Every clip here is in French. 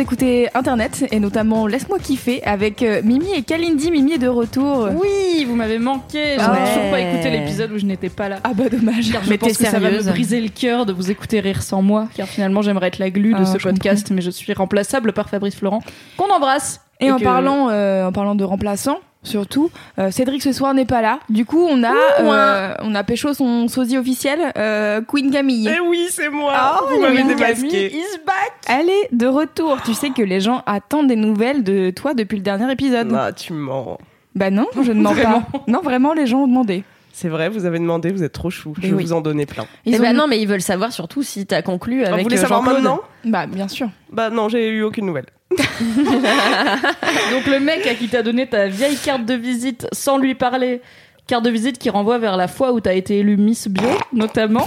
Vous écoutez Internet et notamment Laisse-moi kiffer avec euh, Mimi et Kalindi. Mimi est de retour. Oui, vous m'avez manqué. J'ai Ouais. toujours pas écouté l'épisode où je n'étais pas là. Ah bah dommage. Car je Mais pense que ça va me briser le cœur de vous écouter rire sans moi. Car finalement, j'aimerais être la glu de Ah, ce je podcast, mais je suis remplaçable par Fabrice Florent, qu'on embrasse. Et, en que- parlant, euh, en parlant de remplaçants, surtout, euh, Cédric ce soir n'est pas là. Du coup, on a, euh, on a pécho son sosie officiel, euh, Queen Camille. Eh oui, c'est moi. Ah, Vous m'avez démasqué. is back. Elle est de retour. Tu sais que les gens attendent des nouvelles de toi depuis le dernier épisode. Ah, tu mens. Bah non, je ne mens pas. Non, vraiment, les gens ont demandé. C'est vrai, vous avez demandé, vous êtes trop chou. Je vais oui. vous en donner plein. Ils Eh ont- ben non, mais ils veulent savoir surtout si t'as conclu Ah, avec vous voulez euh, savoir maintenant? Bah bien sûr. Bah non, j'ai eu aucune nouvelle. Donc le mec à qui t'a donné ta vieille carte de visite sans lui parler, carte de visite qui renvoie vers la fois où t'as été élue Miss Bio, notamment.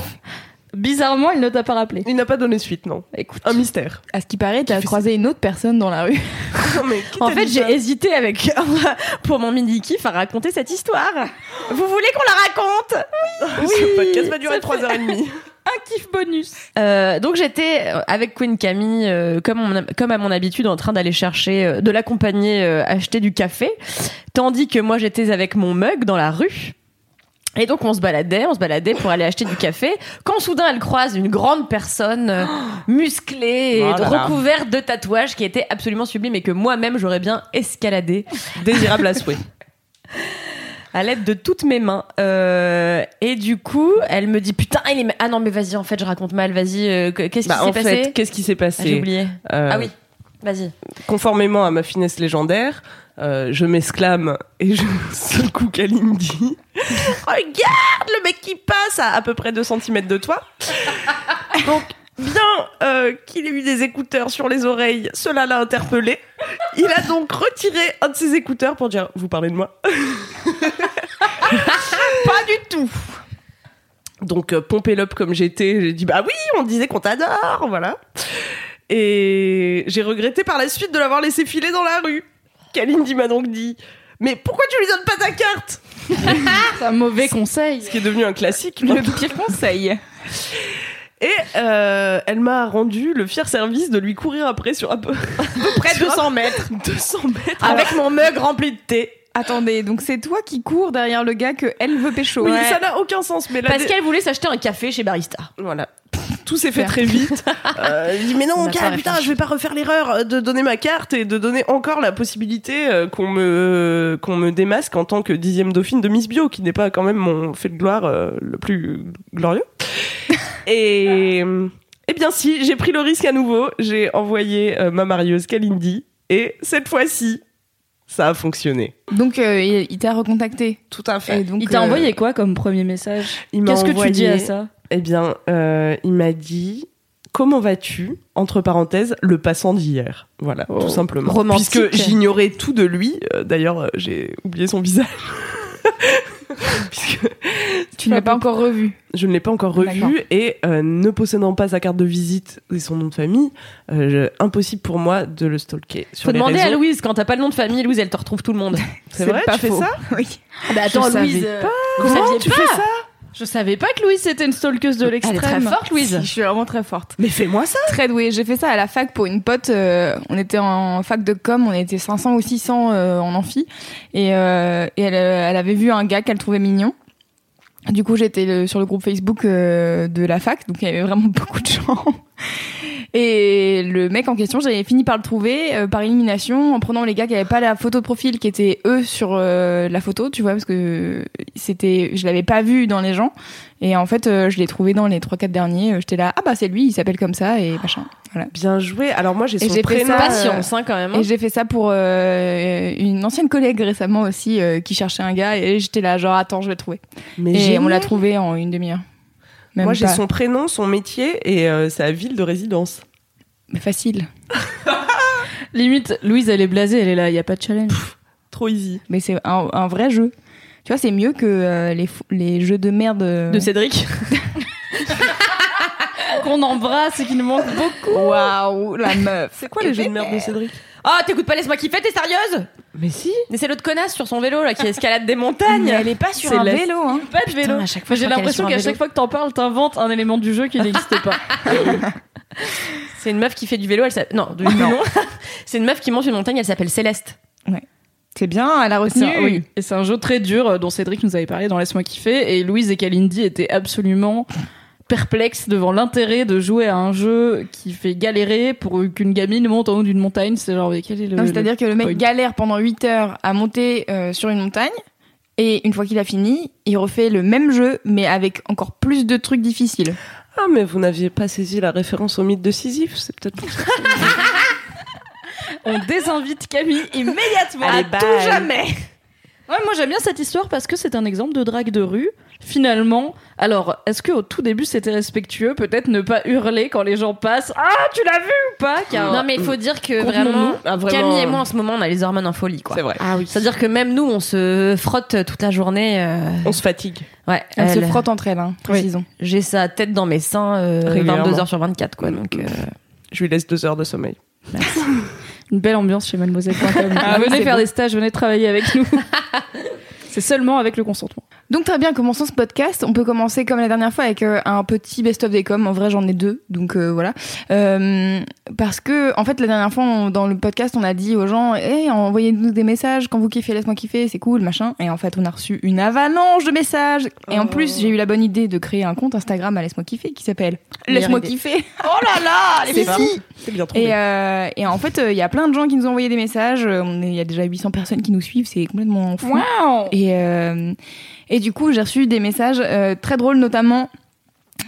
Bizarrement, il ne t'a pas rappelé. Il n'a pas donné suite, non. Écoute. Un mystère. À ce qui paraît, t'as croisé une autre personne dans la rue. Non, mais En fait, j'ai hésité avec pour mon mini kiff à raconter cette histoire. Vous voulez qu'on la raconte? Ce podcast va durer 3h30. Un kiff bonus. Euh, donc j'étais euh, avec Queen Camille, euh, comme, on- comme à mon habitude, en train d'aller chercher, euh, de l'accompagner euh, acheter du café, tandis que moi j'étais avec mon mug dans la rue. Et donc on se baladait, on se baladait pour aller acheter du café, quand soudain elle croise une grande personne euh, musclée et Oh recouverte de tatouages qui était absolument sublime et que moi-même j'aurais bien escaladé Désirable à souhait. à l'aide de toutes mes mains. Euh, et du coup, elle me dit putain, il est... ah non mais vas-y en fait je raconte mal, vas-y, euh, que- qu'est-ce qui Bah, s'est en passé fait, qu'est-ce qui s'est Ah, J'ai passé oublié. Euh, Ah oui, vas-y. Conformément à ma finesse légendaire, euh, je m'exclame et je secoue Kalindi. Regarde le mec qui passe à à peu près 2 cm de toi. Donc, bien euh, qu'il ait eu des écouteurs sur les oreilles, cela l'a interpellé. Il a donc retiré un de ses écouteurs pour dire Vous parlez de moi Pas du tout donc, euh, pompé l'up comme j'étais, j'ai dit bah oui, on disait qu'on t'adore, voilà. Et j'ai regretté par la suite de l'avoir laissé filer dans la rue. Kalindi m'a donc dit Mais pourquoi tu lui donnes pas ta carte? C'est un mauvais conseil. Ce qui est devenu un classique. Le pire conseil. Et euh, elle m'a rendu le fier service de lui courir après sur à peu, à peu près 200 mètres. 200 mètres. Avec mon mug rempli de thé. Attendez, donc c'est toi qui cours derrière le gars que elle veut pécho. Oui, Ouais. ça n'a aucun sens. Mais Parce qu'elle voulait s'acheter un café chez Barista. Voilà. Tout s'est fait très vite. Euh, dit mais non, pas putain, je vais pas refaire l'erreur de donner ma carte et de donner encore la possibilité euh, qu'on me qu'on me démasque en tant que dixième dauphine de Miss Bio, qui n'est pas quand même mon fait de gloire euh, le plus glorieux. Et eh bien si, j'ai pris le risque à nouveau. J'ai envoyé euh, ma marieuse Kalindi et cette fois-ci, ça a fonctionné. Donc euh, il, t'a recontacté. Tout à Et donc, Il t'a euh, envoyé quoi comme premier message? Qu'est-ce que tu dis à ça? Eh bien, euh, il m'a dit Comment vas-tu Entre parenthèses, le passant d'hier? Voilà, tout simplement. Romantique. Puisque j'ignorais tout de lui. Euh, D'ailleurs, euh, j'ai oublié son visage. Puisque Tu ne l'as pas encore revu. je ne l'ai pas encore revu et euh, ne possédant pas sa carte de visite et son nom de famille, euh, je- impossible pour moi de le stalker sur Faut les demander à. Louise, quand t'as pas le nom de famille, Louise, elle te retrouve tout le monde. C'est vrai, pas tu fais faux. ça? Oui. Ah bah attends, Je Louise, euh, vous Comment tu pas fais ça? Je savais pas que Louise c'était une stalkeuse de Elle est très l'extrême. forte, Louise. Je suis vraiment très forte. Mais fais-moi ça Très douée. J'ai fait ça à la fac pour une pote. euh, on était en fac de com, on était 500 ou 600 euh, en amphi. Et, euh, et elle, euh, elle avait vu un gars qu'elle trouvait mignon. Du coup, j'étais sur le groupe Facebook de la fac, donc il y avait vraiment beaucoup de gens. Et le mec en question, j'avais fini par le trouver euh, par élimination en prenant les gars qui avaient pas la photo de profil, qui étaient eux sur euh, la photo, tu vois, parce que c'était, je l'avais pas vu dans les gens. Et en fait, euh, je l'ai trouvé dans les trois quatre derniers. Euh, J'étais là, ah bah c'est lui, il s'appelle comme ça et machin. Voilà. Bien joué. Alors moi j'ai son prénom. ça, Patience, hein, quand même. hein. Et j'ai fait ça pour euh, une ancienne collègue récemment aussi euh, qui cherchait un gars et j'étais là genre attends je vais le trouver. Mais et génial. on l'a trouvé en une demi-heure. Même Moi j'ai son prénom, son métier et euh, sa ville de résidence. Mais facile. Limite, Louise, elle est blasée, elle est là, il y a pas de challenge. Trop easy. Mais c'est un, un vrai jeu. Tu vois, c'est mieux que euh, les, les jeux de merde. euh, De Cédric. Qu'on embrasse et qui nous manque beaucoup. Waouh, la meuf. C'est quoi les jeux de merde de Cédric? Oh, t'écoutes pas Laisse-moi kiffer, t'es sérieuse Mais si. Mais c'est l'autre connasse sur son vélo là qui escalade des montagnes. Mais elle est pas sur C'est un la- vélo, hein. Pas de vélo. à chaque fois, J'ai est l'impression qu'à chaque fois que t'en parles, t'inventes un élément du jeu qui n'existe pas. C'est une meuf qui fait du vélo. Elle s'appelle- non, du non. c'est une meuf qui monte une montagne. Elle s'appelle Céleste. C'est bien, elle a retenu. un- oui. Et c'est un jeu très dur euh, dont Cédric nous avait parlé dans Laisse-moi kiffer. Et Louise et Kalindi étaient absolument perplexes devant l'intérêt de jouer à un jeu qui fait galérer pour qu'une gamine monte en haut d'une montagne. C'est genre, mais quel est le. Non, c'est-à-dire que le mec point. galère pendant 8 heures à monter euh, sur une montagne. Et une fois qu'il a fini, il refait le même jeu, mais avec encore plus de trucs difficiles. Ah mais vous n'aviez pas saisi la référence au mythe de Sisyphe, c'est peut-être pour ça. On désinvite Camille immédiatement. Allez, à bye. tout jamais. Ouais, moi j'aime bien cette histoire parce que c'est un exemple de drague de rue. Finalement, alors, est-ce que au tout début c'était respectueux? Peut-être ne pas hurler quand les gens passent. Ah, tu l'as vu ou pas? Car Non mais il faut dire que vraiment, Ah, vraiment, Camille et euh, moi en ce moment on a les hormones en folie quoi. C'est vrai. Ah oui. C'est-à-dire que même nous on se frotte toute la journée. euh, On se fatigue. Ouais. Se elle- frottent entre elles, hein, précisons. J'ai sa tête dans mes seins euh, Régulièrement. 22 heures sur 24 quoi. Donc euh, Je lui laisse deux heures de sommeil. une belle ambiance chez Mademoiselle.com. Ah venez faire des stages, venez travailler avec nous. c'est seulement avec le consentement. Donc très bien, commençons ce podcast. On peut commencer comme la dernière fois avec euh, un petit best-of des coms. En vrai, j'en ai deux, donc euh, voilà. Euh, parce que en fait, la dernière fois on- dans le podcast, on a dit aux gens, hey, envoyez-nous des messages quand vous kiffez, laisse-moi kiffer, c'est cool, machin. Et en fait, on a reçu une avalanche de messages. Et en plus, j'ai eu la bonne idée de créer un compte Instagram à laisse-moi kiffer qui s'appelle Laisse-moi kiffer. Oh là là, les C'est filles. si. C'est bien trouvé. Et, euh, et en fait, euh, il y a plein de gens qui nous ont envoyé des messages. Il y a déjà 800 personnes qui nous suivent, c'est complètement fou. Waouh Et, euh, et du coup, j'ai reçu des messages euh, très drôles, notamment.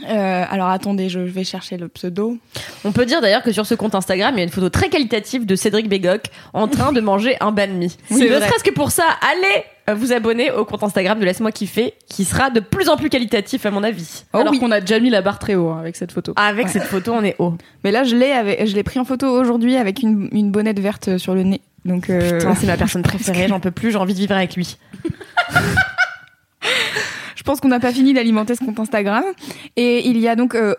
euh, alors attendez, je vais chercher le pseudo. On peut dire d'ailleurs que sur ce compte Instagram, il y a une photo très qualitative de Cédric Bégoc en train de manger un banh mi. Oui, ne serait-ce que pour ça, allez euh, vous abonner au compte Instagram de Laisse-moi kiffer, qui sera de plus en plus qualitatif à mon avis. Oh Alors oui. qu'on a déjà mis la barre très haut hein, avec cette photo. Avec cette photo, on est haut. Mais là, je l'ai je l'ai pris en photo aujourd'hui avec une, une bonnette verte sur le nez. Donc, euh, c'est ma personne préférée, j'en peux plus, j'ai envie de vivre avec lui. je pense qu'on n'a pas fini d'alimenter ce compte Instagram. Et il y a donc euh,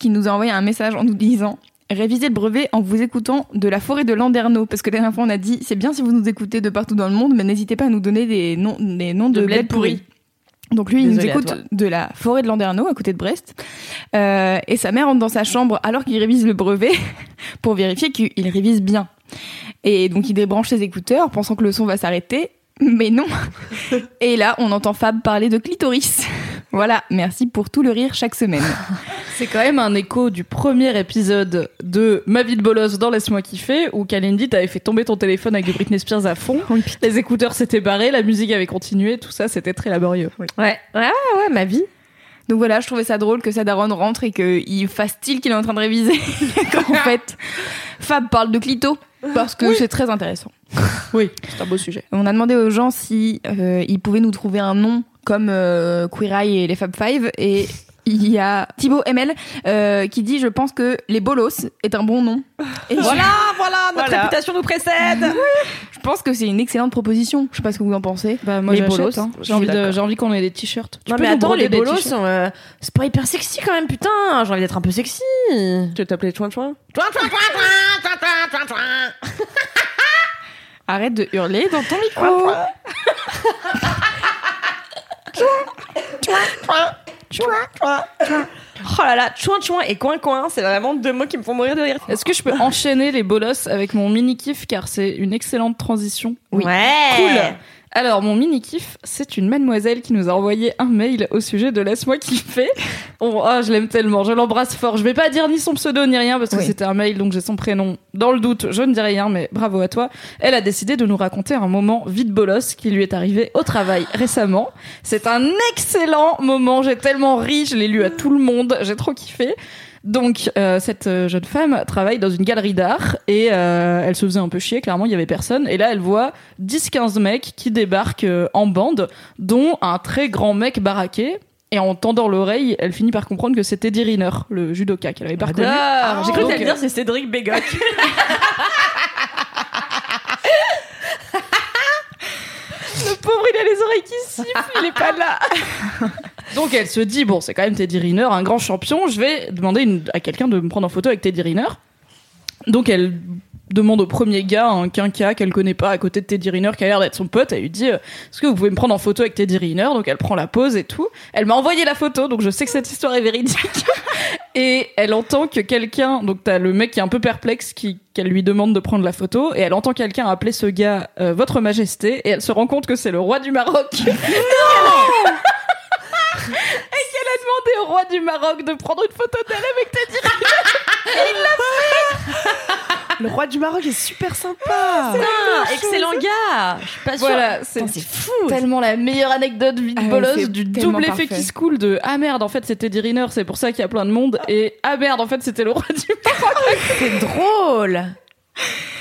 qui nous a envoyé un message en nous disant Révisez le brevet en vous écoutant de la forêt de Landerneau. Parce que la dernière fois, on a dit c'est bien si vous nous écoutez de partout dans le monde, mais n'hésitez pas à nous donner des noms, des noms de, De bled. Donc lui, il nous écoute de la forêt de Landerneau, à côté de Brest. Euh, et sa mère rentre dans sa chambre alors qu'il révise le brevet pour vérifier qu'il révise bien. Et donc il débranche ses écouteurs, pensant que le son va s'arrêter. Mais non. Et là, on entend Fab parler de clitoris. Voilà, merci pour tout le rire chaque semaine. C'est quand même un écho du premier épisode de Ma vie de bolos dans Laisse-moi kiffer où Kalindi t'avait fait tomber ton téléphone avec du Britney Spears à fond. Les écouteurs s'étaient barrés, la musique avait continué, tout ça c'était très laborieux. Ouais, ouais, ouais, ma vie. Donc voilà, je trouvais ça drôle que sa daronne rentre et qu'il fasse style qu'il est en train de réviser. Qu'en fait, Fab parle de clito parce que c'est très intéressant. Oui, c'est un beau sujet. On a demandé aux gens si euh, ils pouvaient nous trouver un nom comme euh, Queer Eye et les Fab Five et il y a Thibaut ML euh, qui dit je pense que les bolos est un bon nom. Et Voilà, voilà, notre Voilà. réputation nous précède. je pense que c'est une excellente proposition. Je sais pas ce que vous en pensez. Bah moi Les bolos, hein. J'ai envie, de- envie qu'on ait des t-shirts. Non peux mais attends, les bolos sont, euh, c'est pas hyper sexy quand même, putain. J'ai envie d'être un peu sexy. Tu veux t'appeler Chouin Chouin Arrête de hurler dans ton micro. Oh là là, chouin chouin et coin coin, c'est vraiment deux mots qui me font mourir de rire. Est-ce que je peux enchaîner les bolos avec mon mini kiff car c'est une excellente transition? Ouais. Cool. Alors, mon mini-kiff, c'est une mademoiselle qui nous a envoyé un mail au sujet de Laisse-moi kiffer. Oh, ah, je l'aime tellement, je l'embrasse fort. Je vais pas dire ni son pseudo ni rien parce que Oui. c'était un mail, donc j'ai son prénom. Dans le doute, je ne dis rien, mais bravo à toi. Elle a décidé de nous raconter un moment vide bolos qui lui est arrivé au travail récemment. C'est un excellent moment, j'ai tellement ri, je l'ai lu à tout le monde, j'ai trop kiffé. Donc, euh, cette euh, jeune femme travaille dans une galerie d'art et euh, elle se faisait un peu chier, clairement, il y avait personne. Et là, elle voit 10-15 mecs qui débarquent euh, en bande, dont un très grand mec baraqué. Et en tendant l'oreille, elle finit par comprendre que c'était Eddie Riner, le judoka qu'elle avait pas reconnu. Ah, J'ai cru que dire c'est Cédric Bégoc. Le pauvre, il a les oreilles qui sifflent, il est pas là. Donc elle se dit bon, c'est quand même Teddy Riner, un grand champion. Je vais demander à quelqu'un de me prendre en photo avec Teddy Riner. Donc elle demande au premier gars, un quinca qu'elle connaît pas, à côté de Teddy Riner, qui a l'air d'être son pote. Elle lui dit euh, Est-ce que vous pouvez me prendre en photo avec Teddy Riner? Donc elle prend la pose et tout. Elle m'a envoyé la photo, donc je sais que cette histoire est véridique. et elle entend que quelqu'un, donc t'as le mec qui est un peu perplexe, qui qu'elle lui demande de prendre la photo, et elle entend quelqu'un appeler ce gars euh, Votre Majesté, et elle se rend compte que c'est le roi du Maroc. et qu'elle a demandé au roi du Maroc de prendre une photo d'elle avec Teddy Le roi du Maroc est super sympa. Ah, excellent gars. Je suis pas sûre. Voilà, c'est fou. tellement la meilleure anecdote vite Ah ouais, bolosse c'est du double effet parfait. qui se coule de ah merde en fait c'était Teddy Riner c'est pour ça qu'il y a plein de monde et ah merde en fait c'était le roi du Maroc C'est drôle.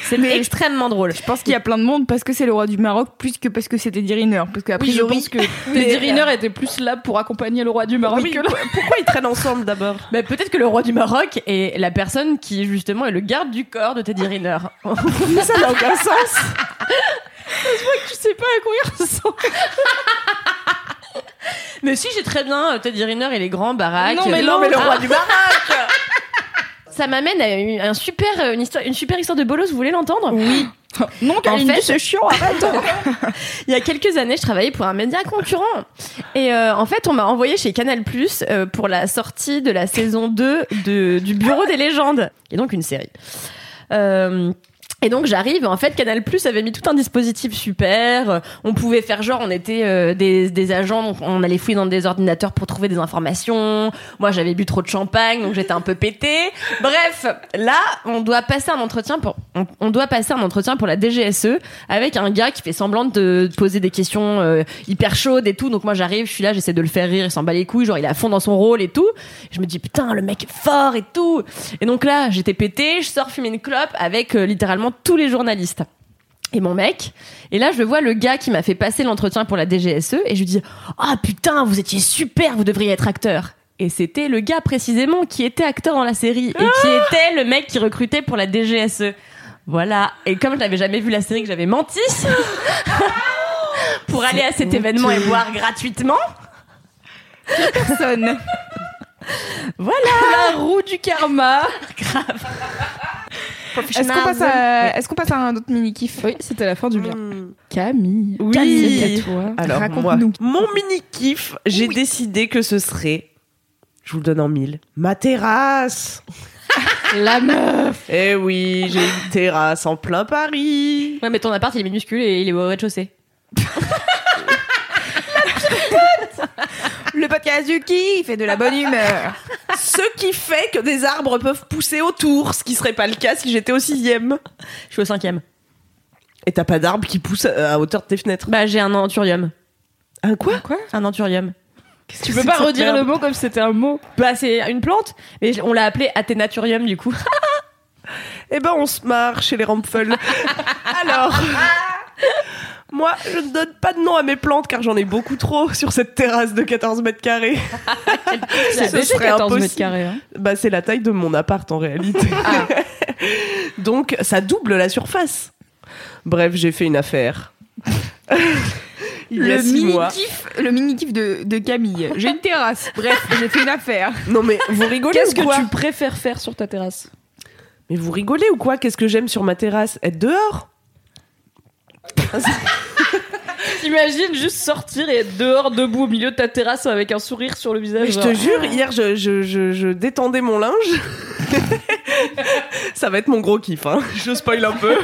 C'est extrêmement drôle. Je pense qu'il y a plein de monde parce que c'est le roi du Maroc plus que parce que c'était Eddie Riner. Parce qu'a oui je priori, pense que Teddy Riner était plus là pour accompagner le roi du Maroc Oui, que pourquoi ils traînent ensemble d'abord? Bah, peut-être que le roi du Maroc est la personne qui justement est le garde du corps de Teddy Riner. Ça n'a aucun sens. tu sais pas à quoi il ressemble mais si j'ai très bien euh, Teddy Riner et les grands baraques. Non, mais Non, mais le Ah, roi du Maroc. Ça m'amène à une, un super, euh, une, histoire, une super histoire de bolos. Vous voulez l'entendre? Oui non En fait- c'est chiant arrête Il y a quelques années, je travaillais pour un média concurrent. Et euh, en fait, on m'a envoyé chez Canal Plus euh, pour la sortie de la saison 2 de, du Bureau des légendes, est donc une série. Euh, et donc j'arrive, en fait Canal Plus avait mis tout un dispositif super, on pouvait faire genre on était euh, des, des agents, donc on allait fouiller dans des ordinateurs pour trouver des informations, moi j'avais bu trop de champagne donc j'étais un peu pété. Bref, là on doit passer un entretien pour on, doit passer un entretien pour la DGSE avec un gars qui fait semblant de, de poser des questions euh, hyper chaudes et tout, donc moi j'arrive, je suis là, j'essaie de le faire rire, il s'en bat les couilles, genre il est à fond dans son rôle et tout. Je me dis putain le mec est fort et tout. Et donc là j'étais pété, je sors fumer une clope avec euh, littéralement tous les journalistes et mon mec. Et là, je vois le gars qui m'a fait passer l'entretien pour la DGSE et je lui dis Ah putain, vous étiez super, vous devriez être acteur. Et c'était le gars précisément qui était acteur dans la série et qui était le mec qui recrutait pour la DGSE. Voilà. Et comme je n'avais jamais vu la série, que j'avais menti pour aller à cet événement et voir gratuitement. personne. la roue du karma Est-ce qu'on passe, à... Passe un autre mini kiff oui c'était la fin du bien Hmm. Camille Oui. Camille toi Alors moi, Raconte-nous. mon mini kiff, j'ai décidé que ce serait, je vous le donne en mille, ma terrasse. la meuf Eh oui, j'ai une terrasse en plein Paris. Ouais, mais ton appart il est minuscule et il est au rez-de-chaussée. Le podcast du kiff et de la bonne humeur. Ce qui fait que des arbres peuvent pousser autour, ce qui serait pas le cas si j'étais au sixième. Je suis au cinquième. Et t'as pas d'arbres qui poussent à hauteur de tes fenêtres. Bah, j'ai un anthurium. Un quoi? Un anthurium. tu peux pas redire le mot comme si c'était un mot Bah, c'est une plante, mais on l'a appelé Athénaturium du coup. Eh ben, on se marre chez les Rampfel. Alors, moi, je ne donne pas de nom à mes plantes car j'en ai beaucoup trop sur cette terrasse de 14 mètres carrés. C'est Ce serait 14 mètres carrés. hein. Bah, c'est la taille de mon appart en réalité. Donc, ça double la surface. Bref, j'ai fait une affaire. Il y a Le six mini mois. kiff, le mini kiff de, de Camille. J'ai une terrasse. Bref, j'ai fait une affaire. Non mais vous rigolez Qu'est-ce ou que tu préfères faire sur ta terrasse? Mais vous rigolez ou quoi? Qu'est-ce que j'aime sur ma terrasse? Être dehors? T'imagines juste sortir et être dehors debout au milieu de ta terrasse avec un sourire sur le visage. Mais je genre, te jure, hier, je, je, je, je détendais mon linge. Ça va être mon gros kiff, hein. je spoil un peu.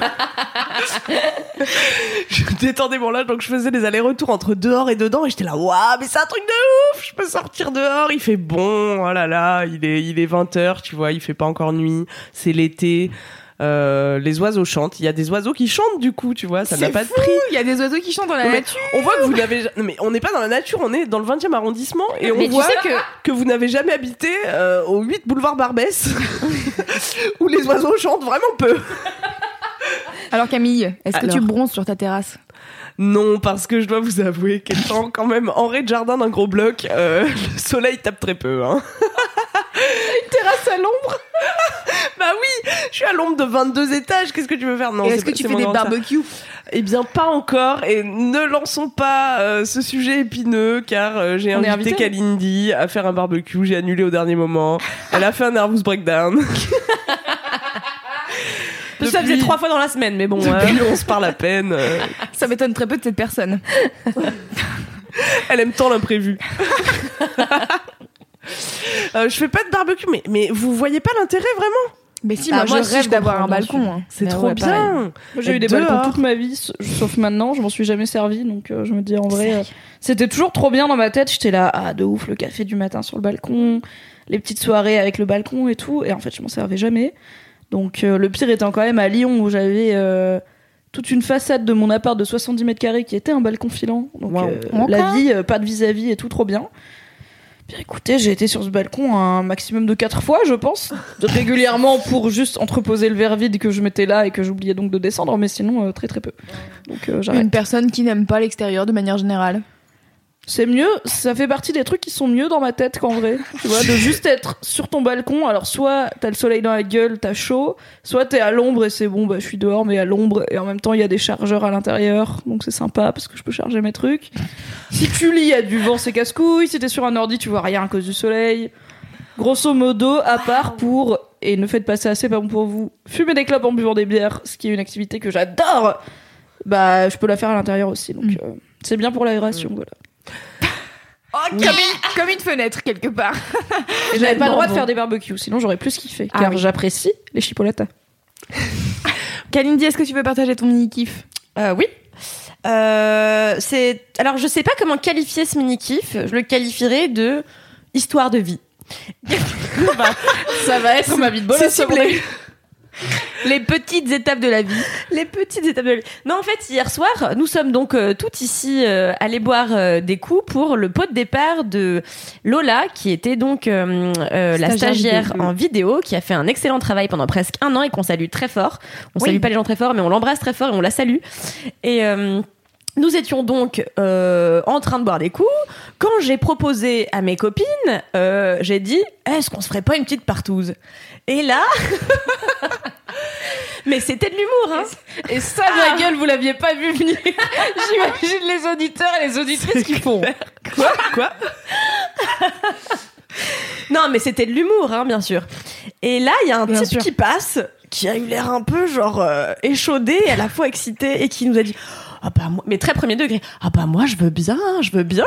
je détendais mon linge, donc je faisais des allers-retours entre dehors et dedans, et j'étais là, waouh, mais c'est un truc de ouf, je peux sortir dehors, il fait bon, oh là là, il est, il est 20h, tu vois, il fait pas encore nuit, c'est l'été. Euh, les oiseaux chantent. Il y a des oiseaux qui chantent du coup, tu vois, ça n'a pas de prix. Il y a des oiseaux qui chantent dans la mais nature. on voit que vous n'avez non, mais on n'est pas dans la nature, on est dans le 20e arrondissement et on Mais tu voit sais que que vous n'avez jamais habité euh, au 8 boulevard Barbès où les oiseaux chantent vraiment peu. Alors Camille, est-ce que Alors. tu bronzes sur ta terrasse? Non, parce que je dois vous avouer qu'étant quand même en rez de jardin d'un gros bloc, euh, le soleil tape très peu. Hein. Terrasse à l'ombre Bah oui, je suis à l'ombre de 22 étages, qu'est-ce que tu veux faire? Non, est-ce que tu fais des barbecues? Eh bien, pas encore. Et ne lançons pas euh, ce sujet épineux, car euh, j'ai invité invité? Kalindi à faire un barbecue. J'ai annulé au dernier moment. Elle a fait un nervous breakdown. ça faisait trois fois dans la semaine, mais bon. euh, Depuis, on se parle à peine. euh, Ça m'étonne très peu de cette personne. elle aime tant l'imprévu. Euh, je fais pas de barbecue, mais, mais vous voyez pas l'intérêt vraiment? Mais si, Ah, moi, moi je aussi, rêve d'avoir un balcon. hein. C'est trop ouais, bien. J'ai eu des balcons dehors. toute ma vie, sauf maintenant, je m'en suis jamais servi, donc euh, je me dis en vrai, euh, c'était toujours trop bien dans ma tête. J'étais là, ah de ouf, le café du matin sur le balcon, les petites soirées avec le balcon et tout, et en fait je m'en servais jamais. Donc euh, le pire étant quand même à Lyon où j'avais euh, toute une façade de mon appart de 70 mètres carrés qui était un balcon filant. Donc Wow. euh, la vie, euh, pas de vis-à-vis et tout trop bien. Bien écoutez, j'ai été sur ce balcon un maximum de quatre fois, je pense, régulièrement pour juste entreposer le verre vide que je mettais là et que j'oubliais donc de descendre, mais sinon euh, très très peu. Donc euh, j'arrête. Une personne qui n'aime pas l'extérieur de manière générale. C'est mieux, ça fait partie des trucs qui sont mieux dans ma tête qu'en vrai. Tu vois, de juste être sur ton balcon. Alors, soit t'as le soleil dans la gueule, t'as chaud, soit t'es à l'ombre et c'est bon, bah je suis dehors, mais à l'ombre. Et en même temps, il y a des chargeurs à l'intérieur, donc c'est sympa parce que je peux charger mes trucs. Si tu lis, il y a du vent, c'est casse-couille. Si t'es sur un ordi, tu vois rien à cause du soleil. Grosso modo, à part pour, et ne faites pas ça, c'est pas bon pour vous, fumer des clopes en buvant des bières, ce qui est une activité que j'adore, bah je peux la faire à l'intérieur aussi. Donc, euh, c'est bien pour l'aération, voilà. Oh, comme, une, comme une fenêtre, quelque part. Et j'avais pas le droit de faire des barbecues, sinon j'aurais plus kiffé. Ah car oui. j'apprécie les chipolatas. Kalindi, est-ce que tu veux partager ton mini-kiff Euh, oui. Euh, c'est alors je sais pas comment qualifier ce mini kiff. Je le qualifierais de histoire de vie. Ça va être ma vie de C'est ciblé. Les petites étapes de la vie. Les petites étapes de la vie. Non, en fait, hier soir, nous sommes donc euh, toutes ici euh, allées boire euh, des coups pour le pot de départ de Lola, qui était donc euh, euh, la Stagiaire vidéo. en vidéo, qui a fait un excellent travail pendant presque un an et qu'on salue très fort. On Oui. salue pas les gens très fort, mais on l'embrasse très fort et on la salue. Et euh, nous étions donc euh, en train de boire des coups. Quand j'ai proposé à mes copines, euh, j'ai dit est-ce qu'on se ferait pas une petite partouze? Et là, mais c'était de l'humour, hein. Et ça, ma gueule, vous l'aviez pas vu venir. J'imagine les auditeurs et les auditrices qui font. Quoi? Quoi? Non, mais c'était de l'humour, hein, bien sûr. Et là, il y a un Bien type sûr. qui passe, qui a eu l'air un peu genre euh, échaudé, à la fois excité, et qui nous a dit ah bah moi, mais très premier degré, ah bah moi je veux bien, je veux bien.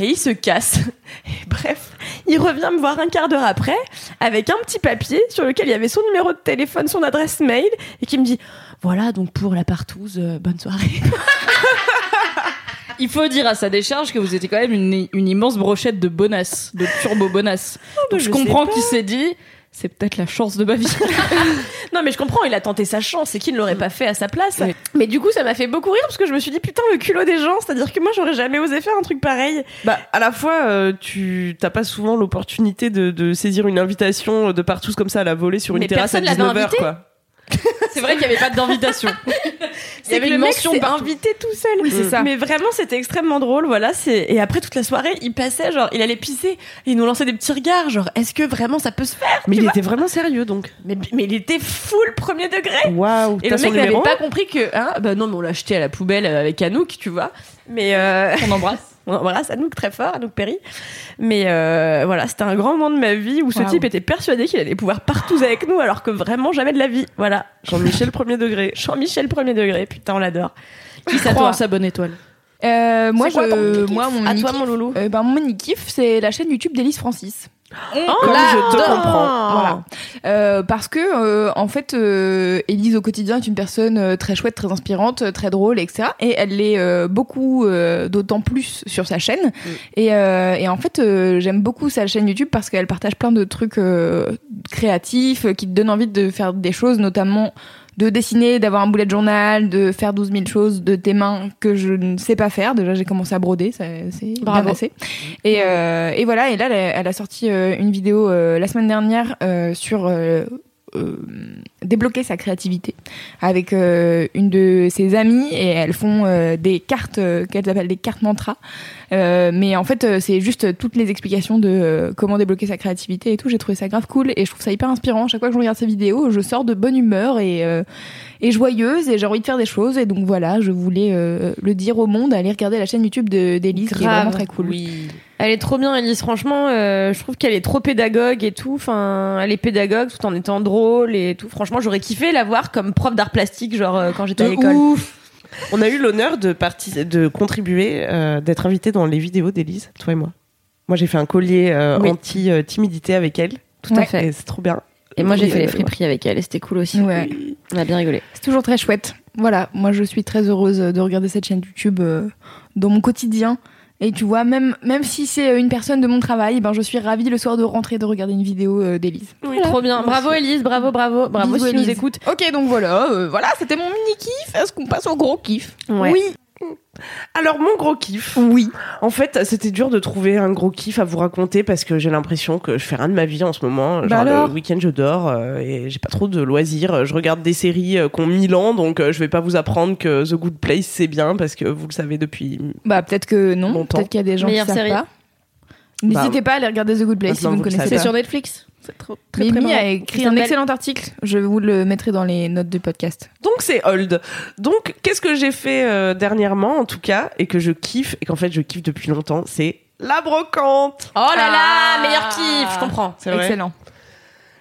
Et il se casse. Et bref, il revient me voir un quart d'heure après avec un petit papier sur lequel il y avait son numéro de téléphone, son adresse mail, et qui me dit voilà donc pour la partouze, euh, bonne soirée. Il faut dire à sa décharge que vous étiez quand même une, une immense brochette de bonasse, de turbo bonasse. Donc je je comprends qu'il s'est dit, c'est peut-être la chance de ma vie. Non, mais je comprends, il a tenté sa chance et qui ne l'aurait pas fait à sa place. Oui. Mais du coup, ça m'a fait beaucoup rire parce que je me suis dit, putain, le culot des gens, c'est-à-dire que moi, j'aurais jamais osé faire un truc pareil. Bah, à la fois, euh, tu t'as pas souvent l'opportunité de, de saisir une invitation de partout comme ça à la volée sur une Mais terrasse à personne l'avait 19h, invité. quoi. C'est vrai qu'il n'y avait pas d'invitation. Il y C'est avait une mec mention partout. invité tout seul. Oui, c'est ça. Mais vraiment, c'était extrêmement drôle. Voilà, c'est et après toute la soirée, il passait genre, il allait pisser, et il nous lançait des petits regards, genre, est-ce que vraiment ça peut se faire Mais il était vraiment sérieux donc. mais, mais il était full premier degré. Waouh, Et t'as le mec n'avait pas compris que, hein, bah non, mais on l'a acheté à la poubelle avec Anouk, tu vois. Mais euh, On embrasse. On embrasse Anouk très fort, Anouk Perry. Mais euh, voilà, c'était un grand moment de ma vie où ce type était persuadé qu'il allait pouvoir partout avec nous, alors que vraiment jamais de la vie. Voilà. Jean-Michel premier degré. Jean-Michel premier degré, putain, on l'adore. Qui toi en sa bonne étoile. Euh, moi, C'est quoi ton je, moi, mon À toi, mon loulou. Euh, ben, mon kiff, c'est la chaîne YouTube d'Élise Francis. Comme je te comprends. Voilà. Euh, parce que euh, en fait, euh, Élise au quotidien est une personne euh, très chouette, très inspirante, euh, très drôle, etc. Et elle l'est euh, beaucoup, euh, d'autant plus sur sa chaîne. Et, euh, et en fait, euh, j'aime beaucoup sa chaîne YouTube parce qu'elle partage plein de trucs euh, créatifs qui te donnent envie de faire des choses, notamment de dessiner, d'avoir un boulet de journal, de faire 12 000 choses de tes mains que je ne sais pas faire. Déjà, j'ai commencé à broder, ça, c'est bien passé. Et, euh, et voilà, et là, elle a, elle a sorti euh, une vidéo euh, la semaine dernière euh, sur débloquer sa créativité avec euh, une de ses amies et elles font euh, des cartes euh, qu'elles appellent des cartes mantra. Euh, mais en fait, c'est juste toutes les explications de comment débloquer sa créativité et tout. J'ai trouvé ça grave cool et je trouve ça hyper inspirant. Chaque fois que je regarde ces vidéos, je sors de bonne humeur et, et joyeuse et j'ai envie de faire des choses. Et donc voilà, je voulais le dire au monde, aller regarder la chaîne YouTube de- d'Élise qui est vraiment très cool. Oui. Elle est trop bien, Elise. Franchement, euh, je trouve qu'elle est trop pédagogue et tout. Enfin, elle est pédagogue tout en étant drôle et tout. Franchement, j'aurais kiffé la voir comme prof d'art plastique, genre euh, quand j'étais à l'école. ouf. On a eu l'honneur de, de contribuer, euh, d'être invité dans les vidéos d'Élise, toi et moi. Moi, j'ai fait un collier euh, Oui. anti-timidité avec elle. Tout à fait. Et c'est trop bien. Et moi, j'ai fait les friperies avec elle et c'était cool aussi. Ouais. On a bien rigolé. C'est toujours très chouette. Voilà, moi je suis très heureuse de regarder cette chaîne YouTube euh, dans mon quotidien. Et tu vois, même, même si c'est une personne de mon travail, ben je suis ravie le soir de rentrer de regarder une vidéo euh, d'Élise. Trop bien. Bravo, Elise. Bravo, bravo. Bravo Bisous, si tu nous Élise. écoutes. Ok, donc voilà, euh, voilà, c'était mon mini kiff. Est-ce qu'on passe au gros kiff? Ouais. Oui. Alors, mon gros kiff. Oui. En fait, c'était dur de trouver un gros kiff à vous raconter parce que j'ai l'impression que je fais rien de ma vie en ce moment. Genre, Bah alors le week-end, je dors euh, et j'ai pas trop de loisirs. Je regarde des séries euh, qui ont 1000 ans, donc euh, je vais pas vous apprendre que The Good Place, c'est bien parce que vous le savez depuis. Bah peut-être que non, peut-être qu'il y a des gens Meilleure qui savent série. pas. N'hésitez pas à aller regarder The Good Place si vous ne connaissez pas. C'est sur Netflix. C'est trop, très, très Mimi marrant. a écrit un excellent article. Je vous le mettrai dans les notes du podcast. Donc c'est old. Donc qu'est-ce que j'ai fait euh, dernièrement en tout cas et que je kiffe et qu'en fait je kiffe depuis longtemps, c'est la brocante. Oh là là, Ah. meilleur kiff, je comprends. C'est. Excellent.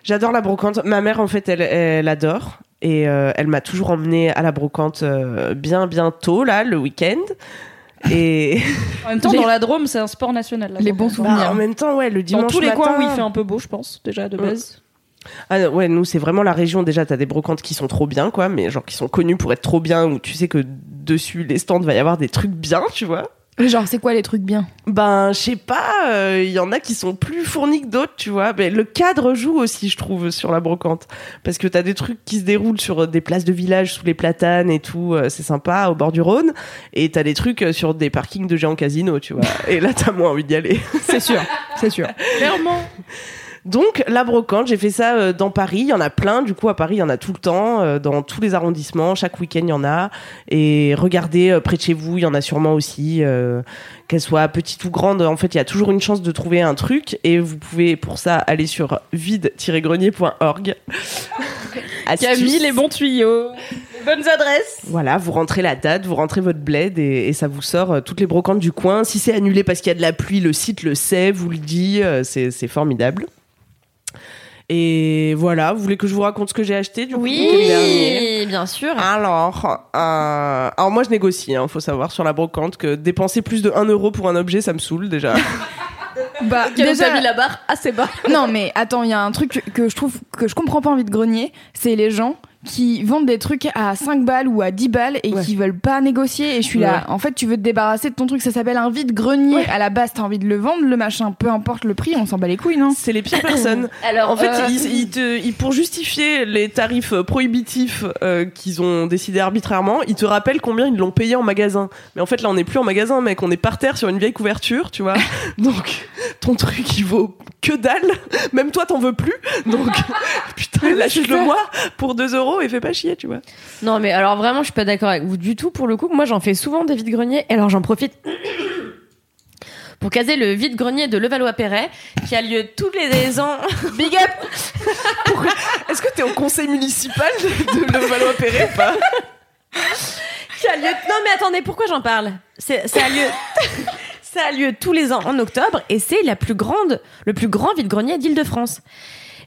J'adore la brocante. Ma mère en fait elle, elle adore et euh, elle m'a toujours emmenée à la brocante euh, bien bientôt là le week-end. Et En même temps, dans la Drôme, c'est un sport national. là. Les bons Bah, souvenirs. en même temps ouais le dimanche Dans tous les matin, coins où il fait un peu beau, je pense, déjà de Mm. base. Ah ouais, nous c'est vraiment la région déjà, t'as des brocantes qui sont trop bien quoi, mais genre qui sont connues pour être trop bien où tu sais que dessus les stands va y avoir des trucs bien, tu vois. Genre, c'est quoi les trucs bien? Ben, je sais pas, il y en a qui sont plus fournis que d'autres, tu vois. Mais le cadre joue aussi, je trouve, sur la brocante. Parce que t'as des trucs qui se déroulent sur des places de village sous les platanes et tout, euh, c'est sympa, au bord du Rhône. Et t'as des trucs euh, sur des parkings de géants casinos, tu vois. Et là, t'as moins envie d'y aller. C'est sûr, c'est sûr. Clairement. Donc, la brocante, j'ai fait ça euh, dans Paris. Il y en a plein. Du coup, à Paris, il y en a tout le temps, euh, dans tous les arrondissements. Chaque week-end, il y en a. Et regardez, euh, près de chez vous, il y en a sûrement aussi. euh, Qu'elles soient petites ou grandes, en fait, il y a toujours une chance de trouver un truc. Et vous pouvez, pour ça, aller sur vide-grenier.org. Qui a mis les bons tuyaux, les bonnes adresses. Voilà, vous rentrez la date, vous rentrez votre bled et, et ça vous sort euh, toutes les brocantes du coin. Si c'est annulé parce qu'il y a de la pluie, le site le sait, vous le dit, euh, c'est formidable. Et voilà, vous voulez que je vous raconte ce que j'ai acheté du coup dernier Oui, bien sûr. alors, euh, alors moi je négocie, il faut savoir sur la brocante que dépenser plus de 1 euro pour un objet, ça me saoule déjà. Bah, déjà, mis la barre assez bas. non, mais attends, il y a un truc que, que je trouve que je comprends pas envie de grenier, c'est les gens qui vendent des trucs à 5 balles ou à 10 balles et Ouais. qui veulent pas négocier. Et je suis là, en fait, tu veux te débarrasser de ton truc, ça s'appelle un vide-grenier. À la base, t'as envie de le vendre, le machin, peu importe le prix, on s'en bat les couilles, non? C'est les pires personnes. Alors, En fait, euh, ils, ils te, ils- pour justifier les tarifs euh, prohibitifs euh, qu'ils ont décidé arbitrairement, ils te rappellent combien ils l'ont payé en magasin. Mais en fait, là, on n'est plus en magasin, mec, on est par terre sur une vieille couverture, tu vois. Donc, ton truc, il vaut que dalle. Même toi, t'en veux plus. Donc, putain, lâche-le moi pour 2 euros et fais pas chier, tu vois. Non, mais alors vraiment, je suis pas d'accord avec vous du tout. Pour le coup, moi, j'en fais souvent des vides-greniers. Et alors, j'en profite pour caser le vide-grenier de Levallois-Perret, qui a lieu tous les ans. Big up Est-ce que t'es au conseil municipal de, de Levallois-Perret ou pas? Qui a lieu... Non, mais attendez, pourquoi j'en parle? C'est- Ça a lieu... Ça a lieu tous les ans en octobre et c'est la plus grande, le plus grand vide-grenier d'Île-de-France.